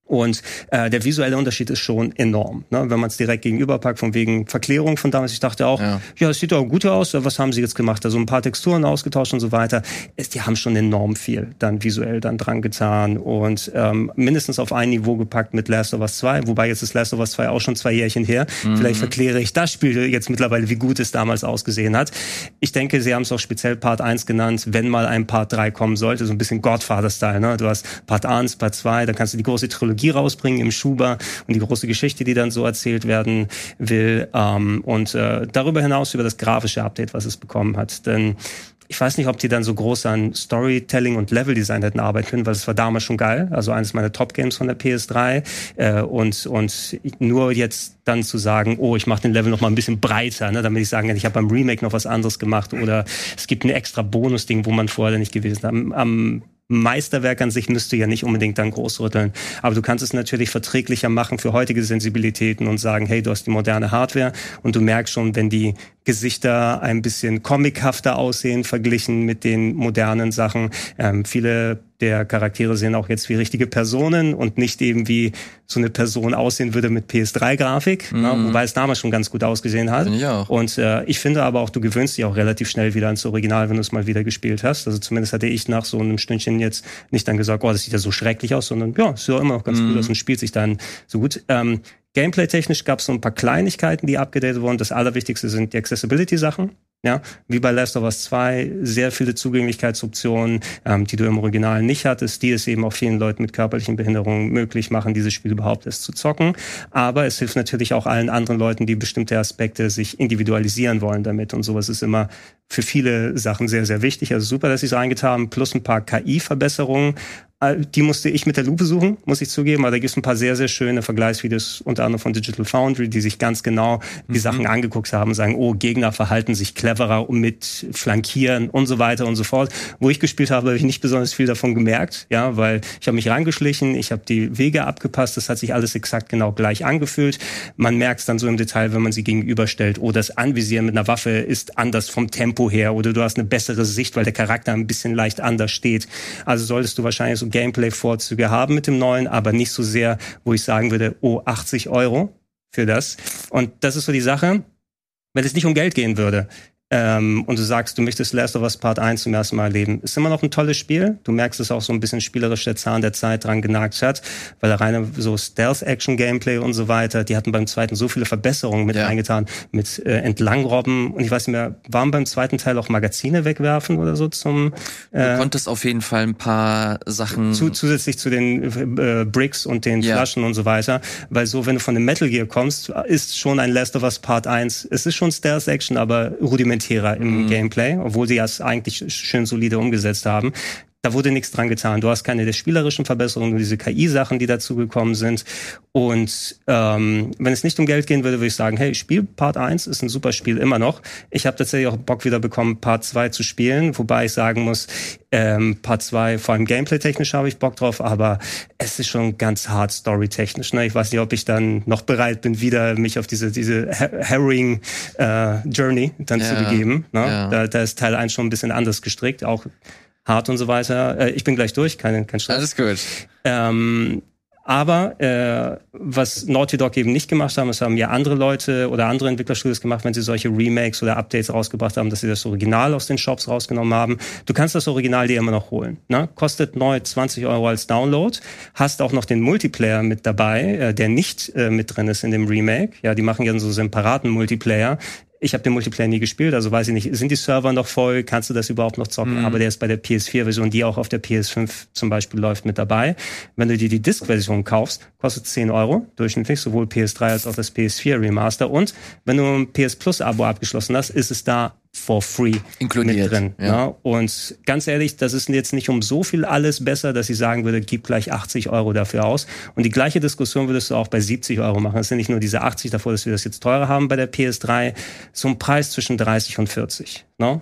Und äh, der visuelle Unterschied ist schon enorm. Ne? Wenn man es direkt gegenüberpackt, von wegen Verklärung von damals. Ich dachte auch, ja, ja es sieht doch gut aus. Was haben sie jetzt gemacht? Also ein paar Texturen ausgetauscht und so weiter. Es, die haben schon enorm viel dann visuell dann dran getan und ähm, mindestens auf ein Niveau gepackt mit Last of Us 2. Wobei jetzt ist Last of Us 2 auch schon zwei Jährchen her. Mhm. Vielleicht verkläre ich das Spiel jetzt mittlerweile, wie gut es damals ausgesehen hat. Ich denke, sie haben es auch speziell Part 1 genannt, wenn mal ein Part 3 kommen sollte. So ein bisschen Godfather-Style. Ne? Du hast Part 1, Part 2, dann kannst du die große Trilogie Trilogie rausbringen im Schuber und die große Geschichte, die dann so erzählt werden will. Ähm, und äh, darüber hinaus über das grafische Update, was es bekommen hat. Denn ich weiß nicht, ob die dann so groß an Storytelling und Leveldesign hätten arbeiten können, weil es war damals schon geil. Also eines meiner Top-Games von der PS3. Äh, und, und nur jetzt dann zu sagen, oh, ich mache den Level noch mal ein bisschen breiter, ne, damit ich sagen kann, ich habe beim Remake noch was anderes gemacht oder es gibt ein extra Bonus-Ding, wo man vorher nicht gewesen ist. Am, am Meisterwerk an sich müsste ja nicht unbedingt dann groß rütteln. Aber du kannst es natürlich verträglicher machen für heutige Sensibilitäten und sagen, hey, du hast die moderne Hardware und du merkst schon, wenn die Gesichter ein bisschen comichafter aussehen verglichen mit den modernen Sachen. Ähm, viele der Charaktere sehen auch jetzt wie richtige Personen und nicht eben wie so eine Person aussehen würde mit PS3-Grafik, ne? mhm. ne, wobei es damals schon ganz gut ausgesehen hat. Ja. Und äh, ich finde aber auch, du gewöhnst dich auch relativ schnell wieder ans Original, wenn du es mal wieder gespielt hast. Also zumindest hatte ich nach so einem Stündchen jetzt nicht dann gesagt, oh, das sieht ja so schrecklich aus, sondern ja, es sieht auch immer noch ganz mhm. gut aus und spielt sich dann so gut. Ähm, Gameplay-technisch gab es so ein paar Kleinigkeiten, die abgedatet wurden. Das Allerwichtigste sind die Accessibility-Sachen. Ja, wie bei Last of Us 2, sehr viele Zugänglichkeitsoptionen, ähm, die du im Original nicht hattest, die es eben auch vielen Leuten mit körperlichen Behinderungen möglich machen, dieses Spiel überhaupt erst zu zocken. Aber es hilft natürlich auch allen anderen Leuten, die bestimmte Aspekte sich individualisieren wollen damit. Und sowas ist immer für viele Sachen sehr, sehr wichtig. Also super, dass sie es reingetan haben, plus ein paar KI-Verbesserungen. Äh, die musste ich mit der Lupe suchen, muss ich zugeben, aber da gibt es ein paar sehr, sehr schöne Vergleichsvideos, unter anderem von Digital Foundry, die sich ganz genau die mhm. Sachen angeguckt haben, sagen, oh, Gegner verhalten sich cleverer mit Flankieren und so weiter und so fort. Wo ich gespielt habe, habe ich nicht besonders viel davon gemerkt, ja, weil ich habe mich reingeschlichen, ich habe die Wege abgepasst, das hat sich alles exakt genau gleich angefühlt. Man merkt es dann so im Detail, wenn man sie gegenüberstellt, oh, das Anvisieren mit einer Waffe ist anders vom Tempo her oder du hast eine bessere Sicht, weil der Charakter ein bisschen leicht anders steht. Also solltest du wahrscheinlich so Gameplay-Vorzüge haben mit dem neuen, aber nicht so sehr, wo ich sagen würde, oh, 80 Euro für das. Und das ist so die Sache. Wenn es nicht um Geld gehen würde, ähm, und du sagst, du möchtest Last of Us Part 1 zum ersten Mal erleben, ist immer noch ein tolles Spiel. Du merkst es auch so ein bisschen spielerisch der Zahn der Zeit dran genagt hat, weil der reine so Stealth-Action-Gameplay und so weiter, die hatten beim zweiten so viele Verbesserungen mit ja. eingetan, mit äh, Entlangrobben und ich weiß nicht mehr, waren beim zweiten Teil auch Magazine wegwerfen oder so zum äh, Du konntest auf jeden Fall ein paar Sachen zu, zusätzlich zu den äh, Bricks und den ja. Flaschen und so weiter, weil so, wenn du von dem Metal Gear kommst, ist schon ein Last of Us Part 1, es ist schon Stealth-Action, aber rudimentär rudimentärer im mhm. Gameplay, obwohl sie das eigentlich schön solide umgesetzt haben. Da wurde nichts dran getan. Du hast keine der spielerischen Verbesserungen, nur diese KI-Sachen, die dazugekommen sind. Und ähm, wenn es nicht um Geld gehen würde, würde ich sagen, hey, Spiel Part 1 ist ein super Spiel immer noch. Ich habe tatsächlich auch Bock wieder bekommen, Part 2 zu spielen, wobei ich sagen muss, ähm, Part 2, vor allem gameplay-technisch habe ich Bock drauf, aber es ist schon ganz hart story-technisch. Ne? Ich weiß nicht, ob ich dann noch bereit bin, wieder mich auf diese, diese Harrowing äh, Journey dann ja, zu begeben. Ne? Ja. Da, da ist Teil 1 schon ein bisschen anders gestrickt, auch hart und so weiter. Äh, ich bin gleich durch, kein, kein Stress. Alles gut. Ähm, Aber äh, was Naughty Dog eben nicht gemacht haben, das haben ja andere Leute oder andere Entwicklerstudios gemacht, wenn sie solche Remakes oder Updates rausgebracht haben, dass sie das Original aus den Shops rausgenommen haben. Du kannst das Original dir immer noch holen. Ne? Kostet neu 20 Euro als Download. Hast auch noch den Multiplayer mit dabei, äh, der nicht äh, mit drin ist in dem Remake. Ja, die machen ja so separaten Multiplayer. Ich habe den Multiplayer nie gespielt, also weiß ich nicht, sind die Server noch voll, kannst du das überhaupt noch zocken? Mhm. Aber der ist bei der PS4-Version, die auch auf der PS5 zum Beispiel läuft, mit dabei. Wenn du dir die Disc-Version kaufst, kostet 10 Euro durchschnittlich, sowohl PS3 als auch das PS4 Remaster. Und wenn du ein PS Plus-Abo abgeschlossen hast, ist es da for free Inkludiert, mit drin. ja. Ja. Und ganz ehrlich, das ist jetzt nicht um so viel alles besser, dass ich sagen würde, gib gleich 80 Euro dafür aus. Und die gleiche Diskussion würdest du auch bei 70 Euro machen. Es sind nicht nur diese 80 davor, dass wir das jetzt teurer haben bei der PS3, so ein Preis zwischen 30 und 40. Ne?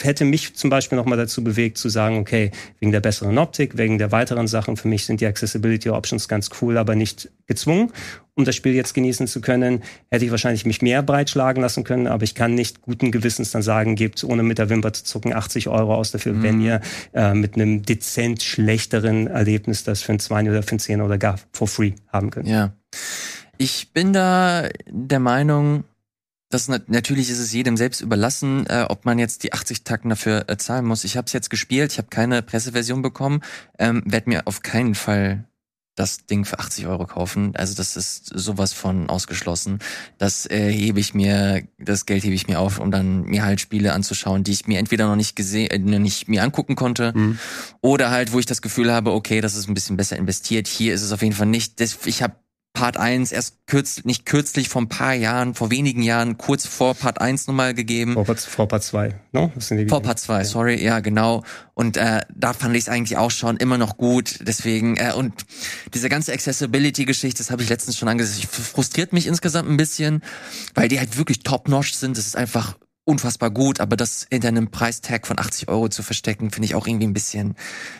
Hätte mich zum Beispiel nochmal dazu bewegt zu sagen, okay, wegen der besseren Optik, wegen der weiteren Sachen, für mich sind die Accessibility Options ganz cool, aber nicht gezwungen. Um das Spiel jetzt genießen zu können, hätte ich wahrscheinlich mich mehr breitschlagen lassen können, aber ich kann nicht guten Gewissens dann sagen, gebt ohne mit der Wimper zu zucken 80 Euro aus dafür, Mhm. wenn ihr äh, mit einem dezent schlechteren Erlebnis das für ein 20 oder für ein 10 oder gar for free haben könnt. Ja. Ich bin da der Meinung, nat natürlich ist es jedem selbst überlassen, äh, ob man jetzt die 80 Tacken dafür äh, zahlen muss. Ich habe es jetzt gespielt, ich habe keine Presseversion bekommen, ähm, werde mir auf keinen Fall das Ding für 80 Euro kaufen. Also das ist sowas von ausgeschlossen. Das äh, hebe ich mir, das Geld hebe ich mir auf, um dann mir halt Spiele anzuschauen, die ich mir entweder noch nicht gesehen, äh, noch nicht mir angucken konnte, Mhm. oder halt, wo ich das Gefühl habe, okay, das ist ein bisschen besser investiert. Hier ist es auf jeden Fall nicht. Das, ich habe Part 1 erst kürzlich, nicht kürzlich, vor ein paar Jahren, vor wenigen Jahren, kurz vor Part 1 nochmal gegeben. Vor, Part- vor Part 2, ne? Vor Part 2, sorry, ja, genau. Und äh, da fand ich es eigentlich auch schon immer noch gut. Deswegen, äh, und diese ganze Accessibility-Geschichte, das habe ich letztens schon angesehen, frustriert mich insgesamt ein bisschen, weil die halt wirklich top-notch sind. Das ist einfach unfassbar gut, aber das hinter einem Preistag von 80 Euro zu verstecken, finde ich auch irgendwie ein bisschen,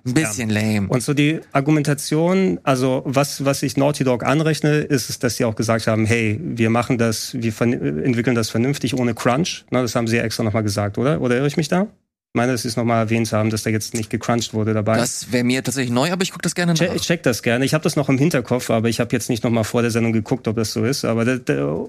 ein bisschen lame. Und so die Argumentation, also was, was ich Naughty Dog anrechne, ist es, dass sie auch gesagt haben, hey, wir machen das, wir entwickeln das vernünftig ohne Crunch. Na, das haben sie ja extra nochmal gesagt, oder? Oder irre ich mich da? Ich meine, dass sie es nochmal erwähnt haben, dass da jetzt nicht gecrunched wurde dabei. Das wäre mir tatsächlich neu, aber ich gucke das gerne nach. Ich check das gerne. Ich habe das noch im Hinterkopf, aber ich habe jetzt nicht nochmal vor der Sendung geguckt, ob das so ist. Aber da, da,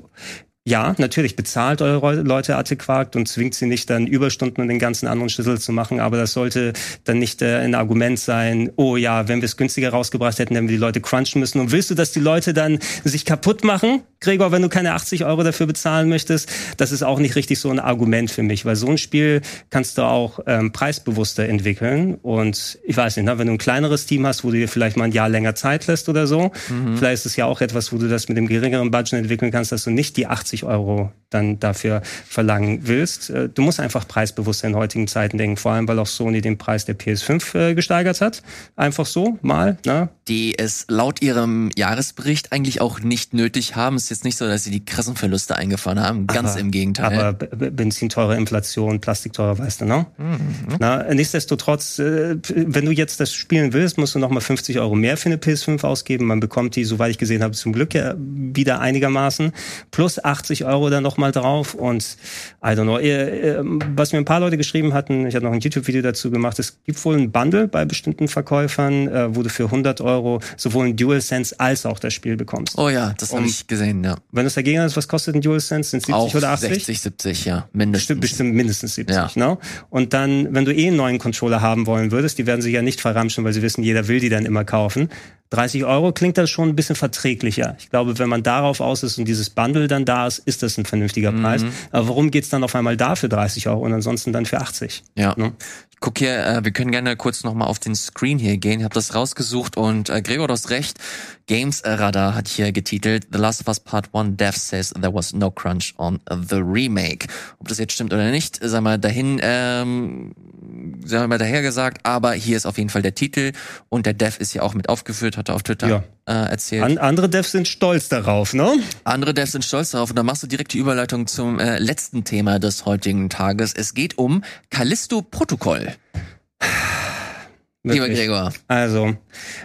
ja, natürlich bezahlt eure Leute adäquat und zwingt sie nicht dann Überstunden und den ganzen anderen Schlüssel zu machen. Aber das sollte dann nicht äh, ein Argument sein, oh ja, wenn wir es günstiger rausgebracht hätten, hätten wir die Leute crunchen müssen. Und willst du, dass die Leute dann sich kaputt machen, Gregor, wenn du keine 80 Euro dafür bezahlen möchtest? Das ist auch nicht richtig so ein Argument für mich, weil so ein Spiel kannst du auch ähm, preisbewusster entwickeln. Und ich weiß nicht, ne, wenn du ein kleineres Team hast, wo du dir vielleicht mal ein Jahr länger Zeit lässt oder so, vielleicht ist es ja auch etwas, wo du das mit dem geringeren Budget entwickeln kannst, dass du nicht die 80 Euro dann dafür verlangen willst. Äh, Du musst einfach preisbewusster in heutigen Zeiten denken, vor allem weil auch Sony den Preis der PS5 äh, gesteigert hat. Einfach so, mal. Ne? die es laut ihrem Jahresbericht eigentlich auch nicht nötig haben. Es ist jetzt nicht so, dass sie die krassen Verluste eingefahren haben. Ganz Aber- im Gegenteil. Aber Benzin teurer, Inflation, Plastik teurer, weißt du, ne? Na, nichtsdestotrotz, äh, wenn du jetzt das spielen willst, musst du nochmal 50 Euro mehr für eine PS5 ausgeben. Man bekommt die, soweit ich gesehen habe, zum Glück ja wieder einigermaßen. Plus 80 Euro dann nochmal drauf. Und I don't know. Äh, äh, was mir ein paar Leute geschrieben hatten, ich habe noch ein YouTube-Video dazu gemacht, es gibt wohl ein Bundle bei bestimmten Verkäufern, äh, wo du für 100 Euro sowohl ein DualSense als auch das Spiel bekommst. oh ja, das habe ich gesehen, ja. Wenn es dagegen ist, was kostet ein DualSense? Sind 70 Auch oder 80? 60, 70, ja, mindestens. Bestimmt, bestimmt mindestens 70, Ja. ne? Und dann, wenn du eh einen neuen Controller haben wollen würdest, die werden sich ja nicht verramschen, weil sie wissen, jeder will die dann immer kaufen. 30 Euro klingt das schon ein bisschen verträglicher. Ich glaube, wenn man darauf aus ist und dieses Bundle dann da ist, ist das ein vernünftiger Mhm. Preis. Aber warum geht's dann auf einmal da für 30 Euro und ansonsten dann für 80? Ja. Ne? Ich guck hier, äh, wir können gerne kurz nochmal auf den Screen hier gehen. Ich habe das rausgesucht und äh, Gregor, du hast recht. Games Radar hat hier getitelt The Last of Us Part 1 Dev says there was no crunch on the remake. Ob das jetzt stimmt oder nicht, sei mal dahin, ähm, sei mal daher gesagt, aber hier ist auf jeden Fall der Titel und der Dev ist hier auch mit aufgeführt, hat er auf Twitter Ja. äh, erzählt. An, andere Devs sind stolz darauf, ne? Andere Devs sind stolz darauf und dann machst du direkt die Überleitung zum äh, letzten Thema des heutigen Tages. Es geht um Callisto Protokoll. Lieber Wirklich. Gregor. Also,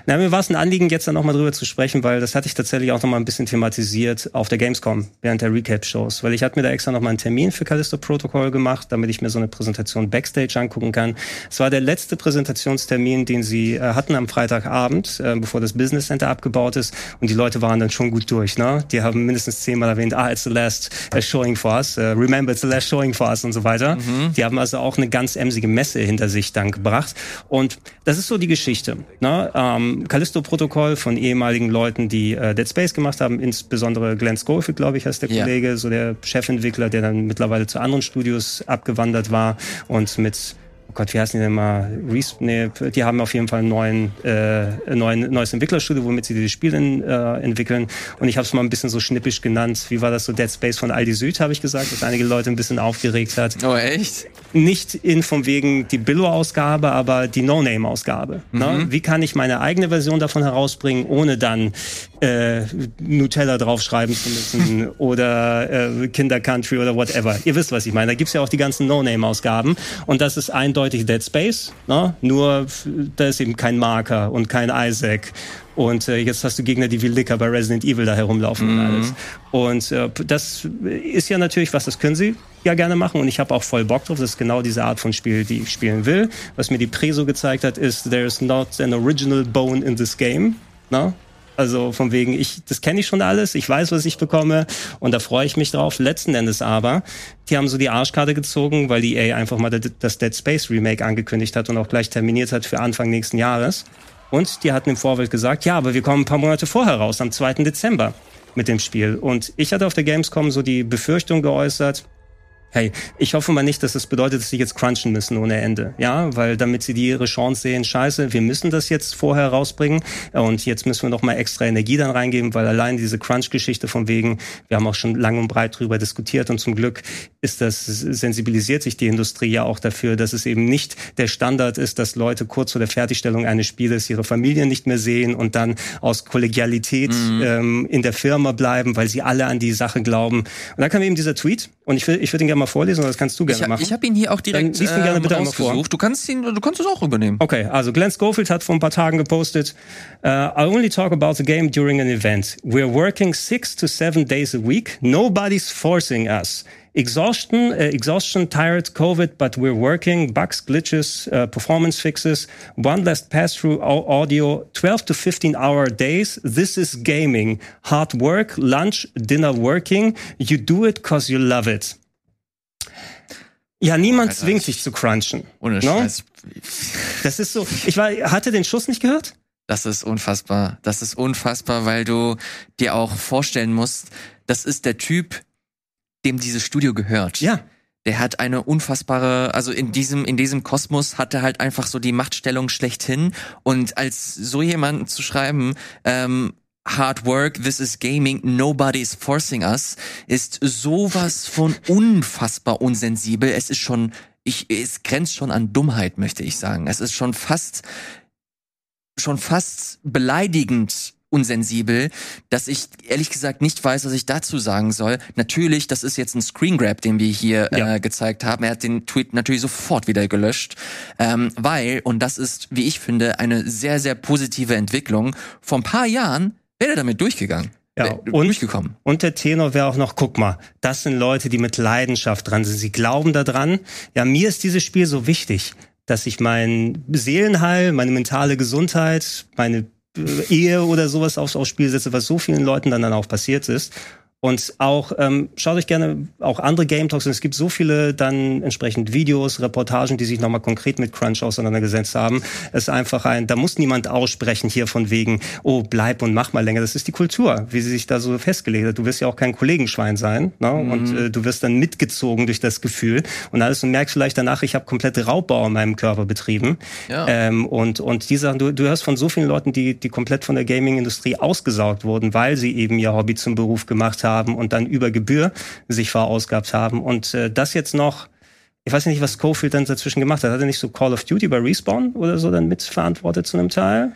na, mir war es ein Anliegen, jetzt dann nochmal drüber zu sprechen, weil das hatte ich tatsächlich auch nochmal ein bisschen thematisiert auf der Gamescom während der Recap-Shows. Weil ich hatte mir da extra nochmal einen Termin für Callisto Protocol gemacht, damit ich mir so eine Präsentation Backstage angucken kann. Es war der letzte Präsentationstermin, den sie äh, hatten am Freitagabend, äh, bevor das Business Center abgebaut ist. Und die Leute waren dann schon gut durch. Ne? Die haben mindestens zehnmal erwähnt, ah, it's the last uh, showing for us, uh, remember it's the last showing for us und so weiter. Die haben also auch eine ganz emsige Messe hinter sich dann gebracht. Und das ist so die Geschichte. Ne? Ähm, Callisto-Protokoll von ehemaligen Leuten, die äh, Dead Space gemacht haben, insbesondere Glenn Schofield, glaube ich, heißt der Ja. Kollege, so der Chefentwickler, der dann mittlerweile zu anderen Studios abgewandert war und mit Oh Gott, wie heißen die denn mal? Res nee, die haben auf jeden Fall einen neuen, äh, neuen neues Entwicklerstudio, womit sie dieses Spiel in, äh, entwickeln. Und ich habe es mal ein bisschen so schnippisch genannt. Wie war das so? Dead Space von Aldi Süd, habe ich gesagt, was einige Leute ein bisschen aufgeregt hat Oh, echt? nicht in von wegen die Billo-Ausgabe, aber die No-Name-Ausgabe. Ne? Wie kann ich meine eigene Version davon herausbringen, ohne dann äh, Nutella draufschreiben zu müssen [LAUGHS] oder äh, Kinder Country oder whatever. Ihr wisst, was ich meine. Da gibt's ja auch die ganzen No-Name-Ausgaben und das ist eindeutig Dead Space. Ne? Nur da ist eben kein Marker und kein Isaac. Und äh, jetzt hast du Gegner, die wie Licker bei Resident Evil da herumlaufen und alles. Und äh, das ist ja natürlich was, das können sie ja gerne machen und ich habe auch voll Bock drauf. Das ist genau diese Art von Spiel, die ich spielen will. Was mir die Preso gezeigt hat, ist, there is not an original bone in this game. Na? Also von wegen, ich, das kenne ich schon alles, ich weiß, was ich bekomme und da freue ich mich drauf. Letzten Endes aber, die haben so die Arschkarte gezogen, weil die EA einfach mal das Dead Space Remake angekündigt hat und auch gleich terminiert hat für Anfang nächsten Jahres. Und die hatten im Vorfeld gesagt, ja, aber wir kommen ein paar Monate vorher raus, am 2. Dezember mit dem Spiel. Und ich hatte auf der Gamescom so die Befürchtung geäußert, Hey, ich hoffe mal nicht, dass das bedeutet, dass sie jetzt crunchen müssen ohne Ende. Ja, weil damit sie die ihre Chance sehen, scheiße, wir müssen das jetzt vorher rausbringen und jetzt müssen wir noch mal extra Energie dann reingeben, weil allein diese Crunch-Geschichte von wegen, wir haben auch schon lang und breit drüber diskutiert und zum Glück ist das, sensibilisiert sich die Industrie ja auch dafür, dass es eben nicht der Standard ist, dass Leute kurz vor der Fertigstellung eines Spieles ihre Familie nicht mehr sehen und dann aus Kollegialität ähm, in der Firma bleiben, weil sie alle an die Sache glauben. Und dann kam eben dieser Tweet und ich will, ich würde ihn gerne mal vorlesen, oder das kannst du gerne Ich, machen. ich habe ihn hier auch direkt Dann gerne ähm, bitte rausgesucht. Du kannst ihn, du kannst es auch übernehmen. Okay, also Glenn Schofield hat vor ein paar Tagen gepostet, uh, I only talk about the game during an event. We're working six to seven days a week. Nobody's forcing us. Exhaustion, uh, exhaustion, tired, COVID, but we're working. Bugs, glitches, uh, performance fixes, one last pass-through au- audio, 12 to 15 hour days. This is gaming. Hard work, lunch, dinner, working. You do it cause you love it. Ja, niemand Alter, zwingt ich- dich zu crunchen. Ohne No? Scheiß. Das ist so. Ich war, hatte den Schuss nicht gehört? Das ist unfassbar. Das ist unfassbar, weil du dir auch vorstellen musst, das ist der Typ, dem dieses Studio gehört. Ja. Der hat eine unfassbare, also in diesem, in diesem Kosmos hat er halt einfach so die Machtstellung schlechthin. Und als so jemanden zu schreiben, ähm, Hard work, this is gaming, nobody is forcing us, ist sowas von unfassbar unsensibel. Es ist schon, ich, es grenzt schon an Dummheit, möchte ich sagen. Es ist schon fast, schon fast beleidigend unsensibel, dass ich ehrlich gesagt nicht weiß, was ich dazu sagen soll. Natürlich, das ist jetzt ein Screen Grab, den wir hier Ja. äh, gezeigt haben. Er hat den Tweet natürlich sofort wieder gelöscht, ähm, weil, und das ist, wie ich finde, eine sehr, sehr positive Entwicklung, vor ein paar Jahren wäre er damit durchgegangen. Ja, und- durchgekommen. Und der Tenor wäre auch noch, guck mal, das sind Leute, die mit Leidenschaft dran sind. Sie glauben da dran. Ja, mir ist dieses Spiel so wichtig, dass ich mein Seelenheil, meine mentale Gesundheit, meine äh, Ehe oder sowas aufs, aufs Spiel setze, was so vielen Leuten dann, dann auch passiert ist. Und auch, ähm, schaut euch gerne auch andere Game Talks an. Es gibt so viele dann entsprechend Videos, Reportagen, die sich nochmal konkret mit Crunch auseinandergesetzt haben. Es ist einfach ein, da muss niemand aussprechen hier von wegen, oh, bleib und mach mal länger. Das ist die Kultur, wie sie sich da so festgelegt hat. Du wirst ja auch kein Kollegenschwein sein. Ne? Und äh, du wirst dann mitgezogen durch das Gefühl und alles und merkst vielleicht danach, ich habe komplett Raubbau in meinem Körper betrieben. Ja. Ähm, und, und die Sachen, du, du hörst von so vielen Leuten, die, die komplett von der Gaming-Industrie ausgesaugt wurden, weil sie eben ihr Hobby zum Beruf gemacht haben und dann über Gebühr sich verausgabt haben. Und äh, das jetzt noch, ich weiß nicht, was Schofield dann dazwischen gemacht hat. Hat er nicht so Call of Duty bei Respawn oder so dann mitverantwortet zu einem Teil?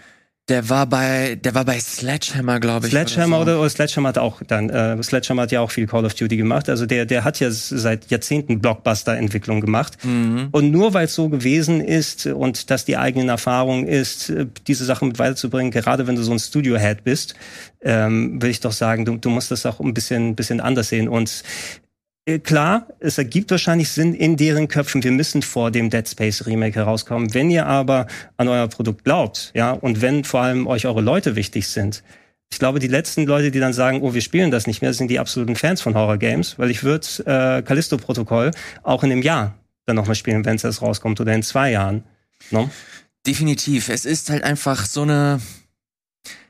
Der war bei, der war bei Sledgehammer, glaube ich. Sledgehammer oder, so. oder, Sledgehammer hat auch dann, äh, Sledgehammer hat ja auch viel Call of Duty gemacht. Also der, der hat ja seit Jahrzehnten Blockbuster-Entwicklung gemacht. Mhm. Und nur weil es so gewesen ist und das die eigene Erfahrung ist, äh, diese Sachen mit weiterzubringen, gerade wenn du so ein Studio-Head bist, ähm, will ich doch sagen, du, du musst das auch ein bisschen, bisschen anders sehen. Und klar, es ergibt wahrscheinlich Sinn in deren Köpfen, wir müssen vor dem Dead Space Remake herauskommen. Wenn ihr aber an euer Produkt glaubt, ja, und wenn vor allem euch eure Leute wichtig sind, ich glaube, die letzten Leute, die dann sagen, oh, wir spielen das nicht mehr, sind die absoluten Fans von Horror Games, weil ich würde äh, Callisto-Protokoll auch in einem Jahr dann nochmal spielen, wenn es rauskommt, oder in zwei Jahren. No? Definitiv. Es ist halt einfach so eine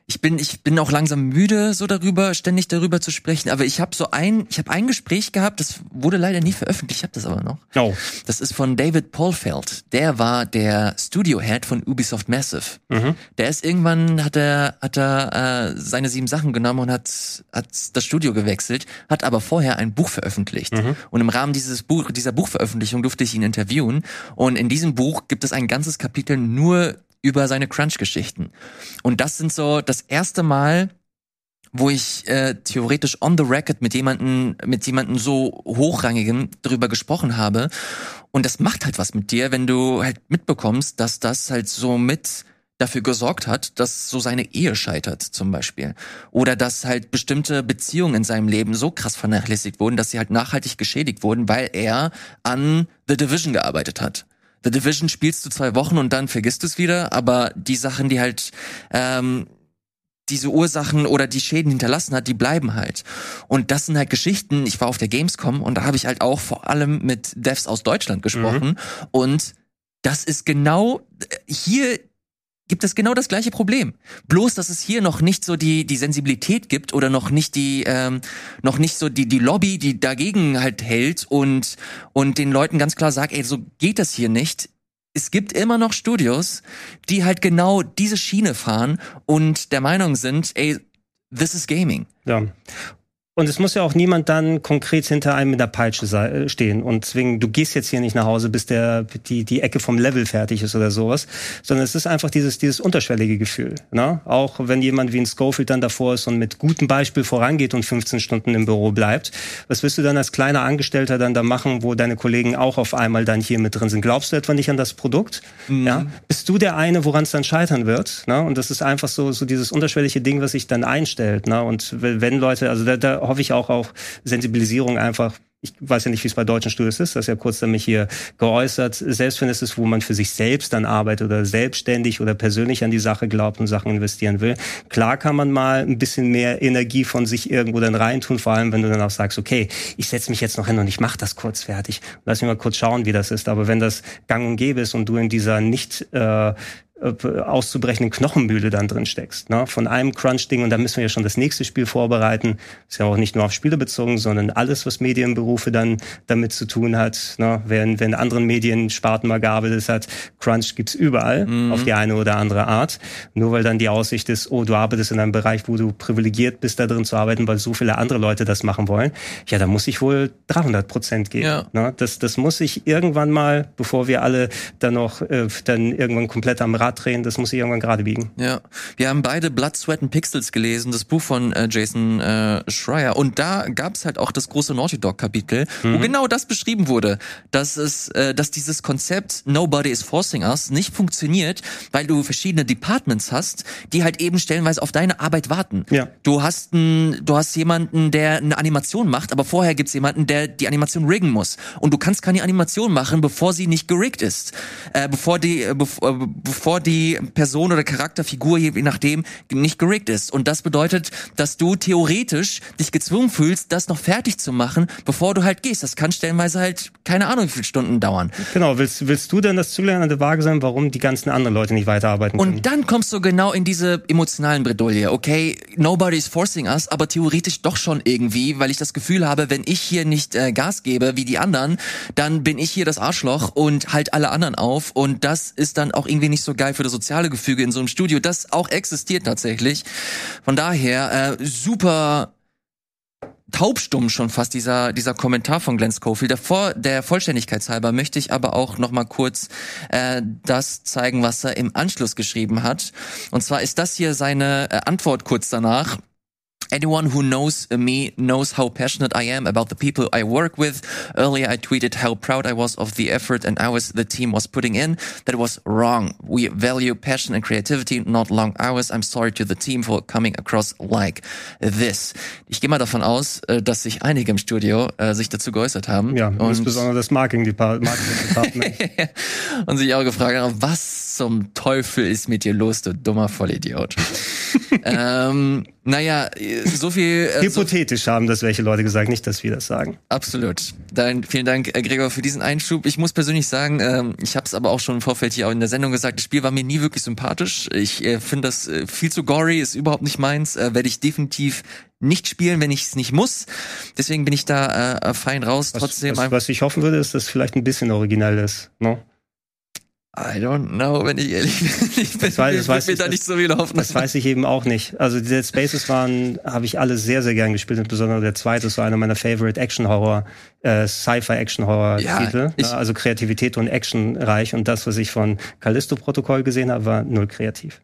ich bin ich bin auch langsam müde so darüber ständig darüber zu sprechen aber ich habe so ein ich habe ein Gespräch gehabt das wurde leider nie veröffentlicht ich habe das aber noch oh. das ist von David Paulfeld der war der Studio Head von Ubisoft Massive mhm. der ist irgendwann hat er hat er äh, seine sieben Sachen genommen und hat hat das Studio gewechselt hat aber vorher ein Buch veröffentlicht mhm. und im Rahmen dieses Buch dieser Buchveröffentlichung durfte ich ihn interviewen und in diesem Buch gibt es ein ganzes Kapitel nur über seine Crunch-Geschichten. Und das sind so das erste Mal, wo ich äh, theoretisch on the record mit jemanden mit jemanden so hochrangigem darüber gesprochen habe und das macht halt was mit dir, wenn du halt mitbekommst, dass das halt so mit dafür gesorgt hat, dass so seine Ehe scheitert zum Beispiel oder dass halt bestimmte Beziehungen in seinem Leben so krass vernachlässigt wurden, dass sie halt nachhaltig geschädigt wurden, weil er an The Division gearbeitet hat. The Division spielst du zwei Wochen und dann vergisst du es wieder, aber die Sachen, die halt ähm, diese Ursachen oder die Schäden hinterlassen hat, die bleiben halt. Und das sind halt Geschichten. Ich war auf der Gamescom und da habe ich halt auch vor allem mit Devs aus Deutschland gesprochen. Mhm. Und das ist genau hier gibt es genau das gleiche Problem. Bloß, dass es hier noch nicht so die die Sensibilität gibt oder noch nicht die ähm, noch nicht so die die Lobby, die dagegen halt hält und und den Leuten ganz klar sagt, ey, so geht das hier nicht. Es gibt immer noch Studios, die halt genau diese Schiene fahren und der Meinung sind, ey, this is gaming. Ja. Und es muss ja auch niemand dann konkret hinter einem mit der Peitsche äh, stehen und zwingen, du gehst jetzt hier nicht nach Hause, bis der, die, die Ecke vom Level fertig ist oder sowas, sondern es ist einfach dieses, dieses unterschwellige Gefühl. Ne? Auch wenn jemand wie ein Schofield dann davor ist und mit gutem Beispiel vorangeht und 15 Stunden im Büro bleibt, was wirst du dann als kleiner Angestellter dann da machen, wo deine Kollegen auch auf einmal dann hier mit drin sind? Glaubst du etwa nicht an das Produkt? Mhm. Ja? Bist du der eine, woran es dann scheitern wird? Ne? Und das ist einfach so, so dieses unterschwellige Ding, was sich dann einstellt. Ne? Und wenn Leute, also da, da hoffe ich auch auf Sensibilisierung einfach. Ich weiß ja nicht, wie es bei deutschen Studios ist, das ist ja kurz damit hier geäußert, selbst wenn es ist, wo man für sich selbst dann arbeitet oder selbstständig oder persönlich an die Sache glaubt und Sachen investieren will, klar kann man mal ein bisschen mehr Energie von sich irgendwo dann reintun, vor allem wenn du dann auch sagst, okay, ich setze mich jetzt noch hin und ich mache das kurz fertig, lass mich mal kurz schauen, wie das ist, aber wenn das gang und gäbe ist und du in dieser nicht äh, auszubrechenden Knochenmühle dann drin steckst. Ne? Von einem Crunch-Ding und da müssen wir ja schon das nächste Spiel vorbereiten. Ist ja auch nicht nur auf Spiele bezogen, sondern alles, was Medienberufe dann damit zu tun hat. Ne? Wenn, wenn anderen Mediensparten mal gearbeitet hat, Crunch gibt's überall mhm. auf die eine oder andere Art. Nur weil dann die Aussicht ist, oh, du arbeitest in einem Bereich, wo du privilegiert bist, da drin zu arbeiten, weil so viele andere Leute das machen wollen. Ja, da muss ich wohl 300 Prozent geben. Ja. Ne? Das, das muss ich irgendwann mal, bevor wir alle dann noch äh, dann irgendwann komplett am Rad Rad drehen, das muss ich irgendwann gerade biegen. Ja, wir haben beide Blood, Sweat and Pixels gelesen, das Buch von äh, Jason äh, Schreier. Und da gab es halt auch das große Naughty Dog Kapitel, mhm. wo genau das beschrieben wurde, dass es, äh, dass dieses Konzept Nobody is forcing us nicht funktioniert, weil du verschiedene Departments hast, die halt eben stellenweise auf deine Arbeit warten. Ja. Du hast ein, du hast jemanden, der eine Animation macht, aber vorher gibt's jemanden, der die Animation riggen muss. Und du kannst keine Animation machen, bevor sie nicht geriggt ist, äh, bevor die, äh, bevor, äh, bevor die Person oder Charakterfigur, je nachdem, nicht gerickt ist. Und das bedeutet, dass du theoretisch dich gezwungen fühlst, das noch fertig zu machen, bevor du halt gehst. Das kann stellenweise halt keine Ahnung, wie viele Stunden dauern. Genau, willst, willst du denn das Zulernen an der Waage sein, warum die ganzen anderen Leute nicht weiterarbeiten können? Und dann kommst du genau in diese emotionalen Bredouille. Okay, nobody is forcing us, aber theoretisch doch schon irgendwie, weil ich das Gefühl habe, wenn ich hier nicht äh, Gas gebe wie die anderen, dann bin ich hier das Arschloch und halt alle anderen auf. Und das ist dann auch irgendwie nicht so geil geil für das soziale Gefüge in so einem Studio, das auch existiert tatsächlich. Von daher äh, super taubstumm schon fast dieser dieser Kommentar von Glenn Schofield. Davor der Vollständigkeitshalber möchte ich aber auch noch mal kurz äh, das zeigen, was er im Anschluss geschrieben hat. Und zwar ist das hier seine äh, Antwort kurz danach. Anyone who knows me knows how passionate I am about the people I work with. Earlier, I tweeted how proud I was of the effort and hours the team was putting in. That was wrong. We value passion and creativity, not long hours. I'm sorry to the team for coming across like this. Ich gehe mal davon aus, äh, dass sich einige im Studio äh, sich dazu geäußert haben. Ja, und, insbesondere das Marketing-Department. Marketing [LAUGHS] und sich auch gefragt haben, was zum Teufel ist mit dir los, du dummer Vollidiot. [LAUGHS] ähm, naja, so viel. Äh, Hypothetisch so, haben das welche Leute gesagt, nicht, dass wir das sagen. Absolut. Dann vielen Dank, äh, Gregor, für diesen Einschub. Ich muss persönlich sagen, ähm, ich habe es aber auch schon im Vorfeld hier auch in der Sendung gesagt, das Spiel war mir nie wirklich sympathisch. Ich äh, finde das äh, viel zu gory, ist überhaupt nicht meins. Äh, Werde ich definitiv nicht spielen, wenn ich es nicht muss. Deswegen bin ich da äh, fein raus. Was, Trotzdem. Was, was, ich hoffen würde, ist, dass es vielleicht ein bisschen originell ist. No? I don't know, wenn ich ehrlich [LAUGHS] bin. Ich bin, das weiß, das weiß mir ich, da nicht so viel hoffen. Das weiß ich eben auch nicht. Also die Dead Spaces waren, habe ich alle sehr, sehr gern gespielt. Insbesondere der zweite ist so einer meiner Favorite Action-Horror, äh, Sci-Fi-Action-Horror-Titel. Ja, also Kreativität und Action reich. Und das, was ich von Callisto-Protokoll gesehen habe, war null kreativ.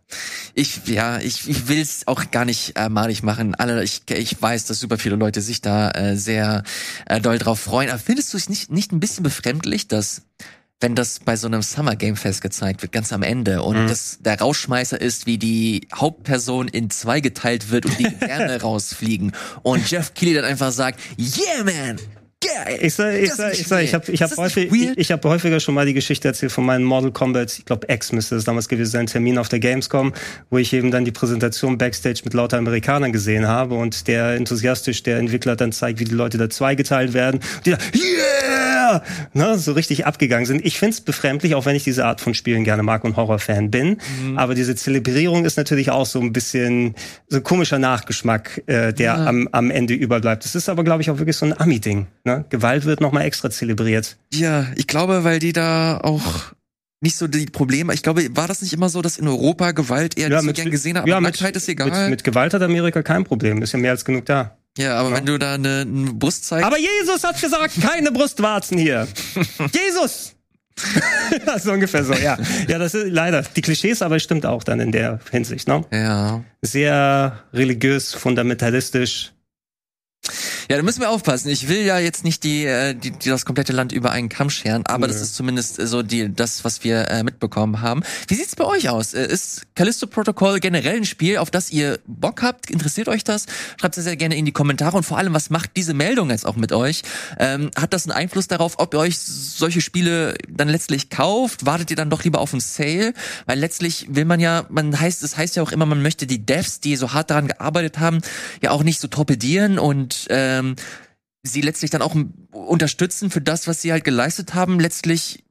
Ich, ja, ich, ich will es auch gar nicht äh, malig machen. Alle, ich, ich weiß, dass super viele Leute sich da äh, sehr äh, doll drauf freuen. Aber findest du es nicht, nicht ein bisschen befremdlich, dass wenn das bei so einem Summer Game Fest gezeigt wird, ganz am Ende und mhm. das der Rauschmeißer ist, wie die Hauptperson in zwei geteilt wird und die [LAUGHS] gerne rausfliegen und Jeff Keighley dann einfach sagt, yeah man, geil. Ich sag, ich sag, ich sag, ich habe ich hab häufig, ich, ich hab häufiger schon mal die Geschichte erzählt von meinem Model Combat, ich glaube X müsste es damals gewesen sein, Termin auf der Gamescom, wo ich eben dann die Präsentation Backstage mit lauter Amerikanern gesehen habe und der enthusiastisch, der Entwickler dann zeigt, wie die Leute da zweigeteilt werden. Und die da, yeah! Ne, so richtig abgegangen sind. Ich find's befremdlich, auch wenn ich diese Art von Spielen gerne mag und Horrorfan bin. Mhm. Aber diese Zelebrierung ist natürlich auch so ein bisschen so ein komischer Nachgeschmack, äh, der ja. am, am Ende überbleibt. Das ist aber, glaube ich, auch wirklich so ein Ami-Ding. Ne? Ne? Gewalt wird nochmal extra zelebriert. Ja, ich glaube, weil die da auch nicht so die Probleme. Ich glaube, war das nicht immer so, dass in Europa Gewalt eher ja, nicht so gern gesehen hat? Ja, mit, ist egal. Mit, mit, Gewalt hat Amerika kein Problem. Ist ja mehr als genug da. Ja, aber ja. wenn du da eine, eine Brust zeigst. Aber Jesus hat gesagt, keine Brustwarzen hier. [LAUGHS] Jesus! [LAUGHS] so ungefähr so, ja. Ja, das ist leider. Die Klischees aber stimmt auch dann in der Hinsicht, ne? Ja. Sehr religiös, fundamentalistisch. Ja, da müssen wir aufpassen. Ich will ja jetzt nicht die, äh, die, die das komplette Land über einen Kamm scheren, aber Nö. das ist zumindest so die, das, was wir äh, mitbekommen haben. Wie sieht's bei euch aus? Äh, ist Callisto Protocol generell ein Spiel, auf das ihr Bock habt? Interessiert euch das? Schreibt es sehr gerne in die Kommentare und vor allem, was macht diese Meldung jetzt auch mit euch? Ähm, hat das einen Einfluss darauf, ob ihr euch solche Spiele dann letztlich kauft? Wartet ihr dann doch lieber auf einen Sale? Weil letztlich will man ja, man heißt, es heißt ja auch immer, man möchte die Devs, die so hart daran gearbeitet haben, ja auch nicht so torpedieren und äh, ähm, sie letztlich dann auch unterstützen für das, was sie halt geleistet haben. Letztlich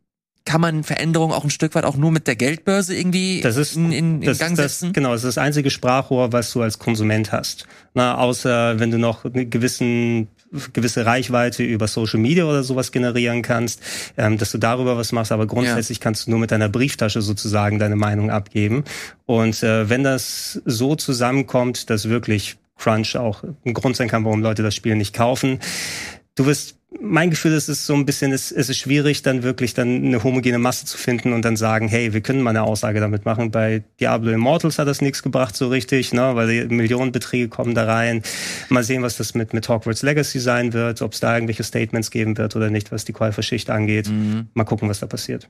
kann man Veränderungen auch ein Stück weit auch nur mit der Geldbörse irgendwie das ist, in, in, in das Gang setzen? Das, genau, das ist das einzige Sprachrohr, was du als Konsument hast. Na, außer wenn du noch eine gewissen gewisse Reichweite über Social Media oder sowas generieren kannst, ähm, dass du darüber was machst, aber grundsätzlich ja. kannst du nur mit deiner Brieftasche sozusagen deine Meinung abgeben. Und äh, wenn das so zusammenkommt, dass wirklich Crunch auch ein Grund sein kann, warum Leute das Spiel nicht kaufen. Du wirst mein Gefühl ist, es ist so ein bisschen, es, es ist schwierig, dann wirklich dann eine homogene Masse zu finden und dann sagen, hey, wir können mal eine Aussage damit machen. Bei Diablo Immortals hat das nichts gebracht so richtig, ne, weil die Millionenbeträge kommen da rein. Mal sehen, was das mit, mit Hogwarts Legacy sein wird, ob es da irgendwelche Statements geben wird oder nicht, was die Käuferschicht angeht. Mhm. Mal gucken, was da passiert.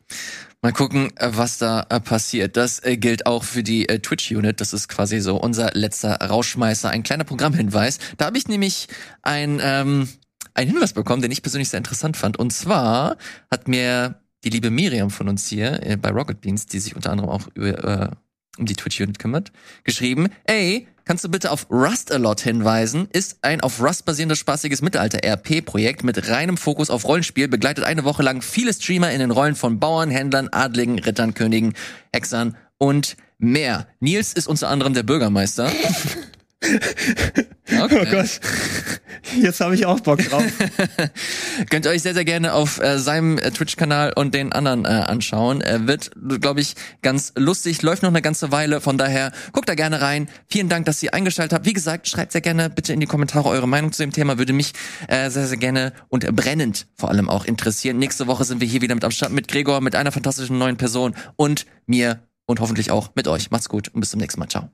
Mal gucken, äh, was da äh, passiert. Das äh, gilt auch für die Twitch-Unit. Das ist quasi so unser letzter Rauschmeißer, ein kleiner Programmhinweis. Da habe ich nämlich ein ähm, einen Hinweis bekommen, den ich persönlich sehr interessant fand. Und zwar hat mir die liebe Miriam von uns hier äh, bei Rocket Beans, die sich unter anderem auch über, äh, um die Twitch-Unit kümmert, geschrieben, ey, kannst du bitte auf Rust a Lot hinweisen? Ist ein auf Rust basierendes spaßiges Mittelalter-RP-Projekt mit reinem Fokus auf Rollenspiel, begleitet eine Woche lang viele Streamer in den Rollen von Bauern, Händlern, Adligen, Rittern, Königen, Hexern und mehr. Nils ist unter anderem der Bürgermeister. [LAUGHS] [LAUGHS] Okay. Oh Gott. Jetzt habe ich auch Bock drauf. [LAUGHS] Könnt ihr euch sehr, sehr gerne auf äh, seinem äh, Twitch-Kanal und den anderen äh, anschauen. Er wird, glaube ich, ganz lustig, läuft noch eine ganze Weile. Von daher guckt da gerne rein. Vielen Dank, dass ihr eingeschaltet habt. Wie gesagt, schreibt sehr gerne bitte in die Kommentare eure Meinung zu dem Thema. Würde mich äh, sehr, sehr gerne und brennend vor allem auch interessieren. Nächste Woche sind wir hier wieder mit am Start mit Gregor, mit einer fantastischen neuen Person und mir und hoffentlich auch mit euch. Macht's gut und bis zum nächsten Mal. Ciao.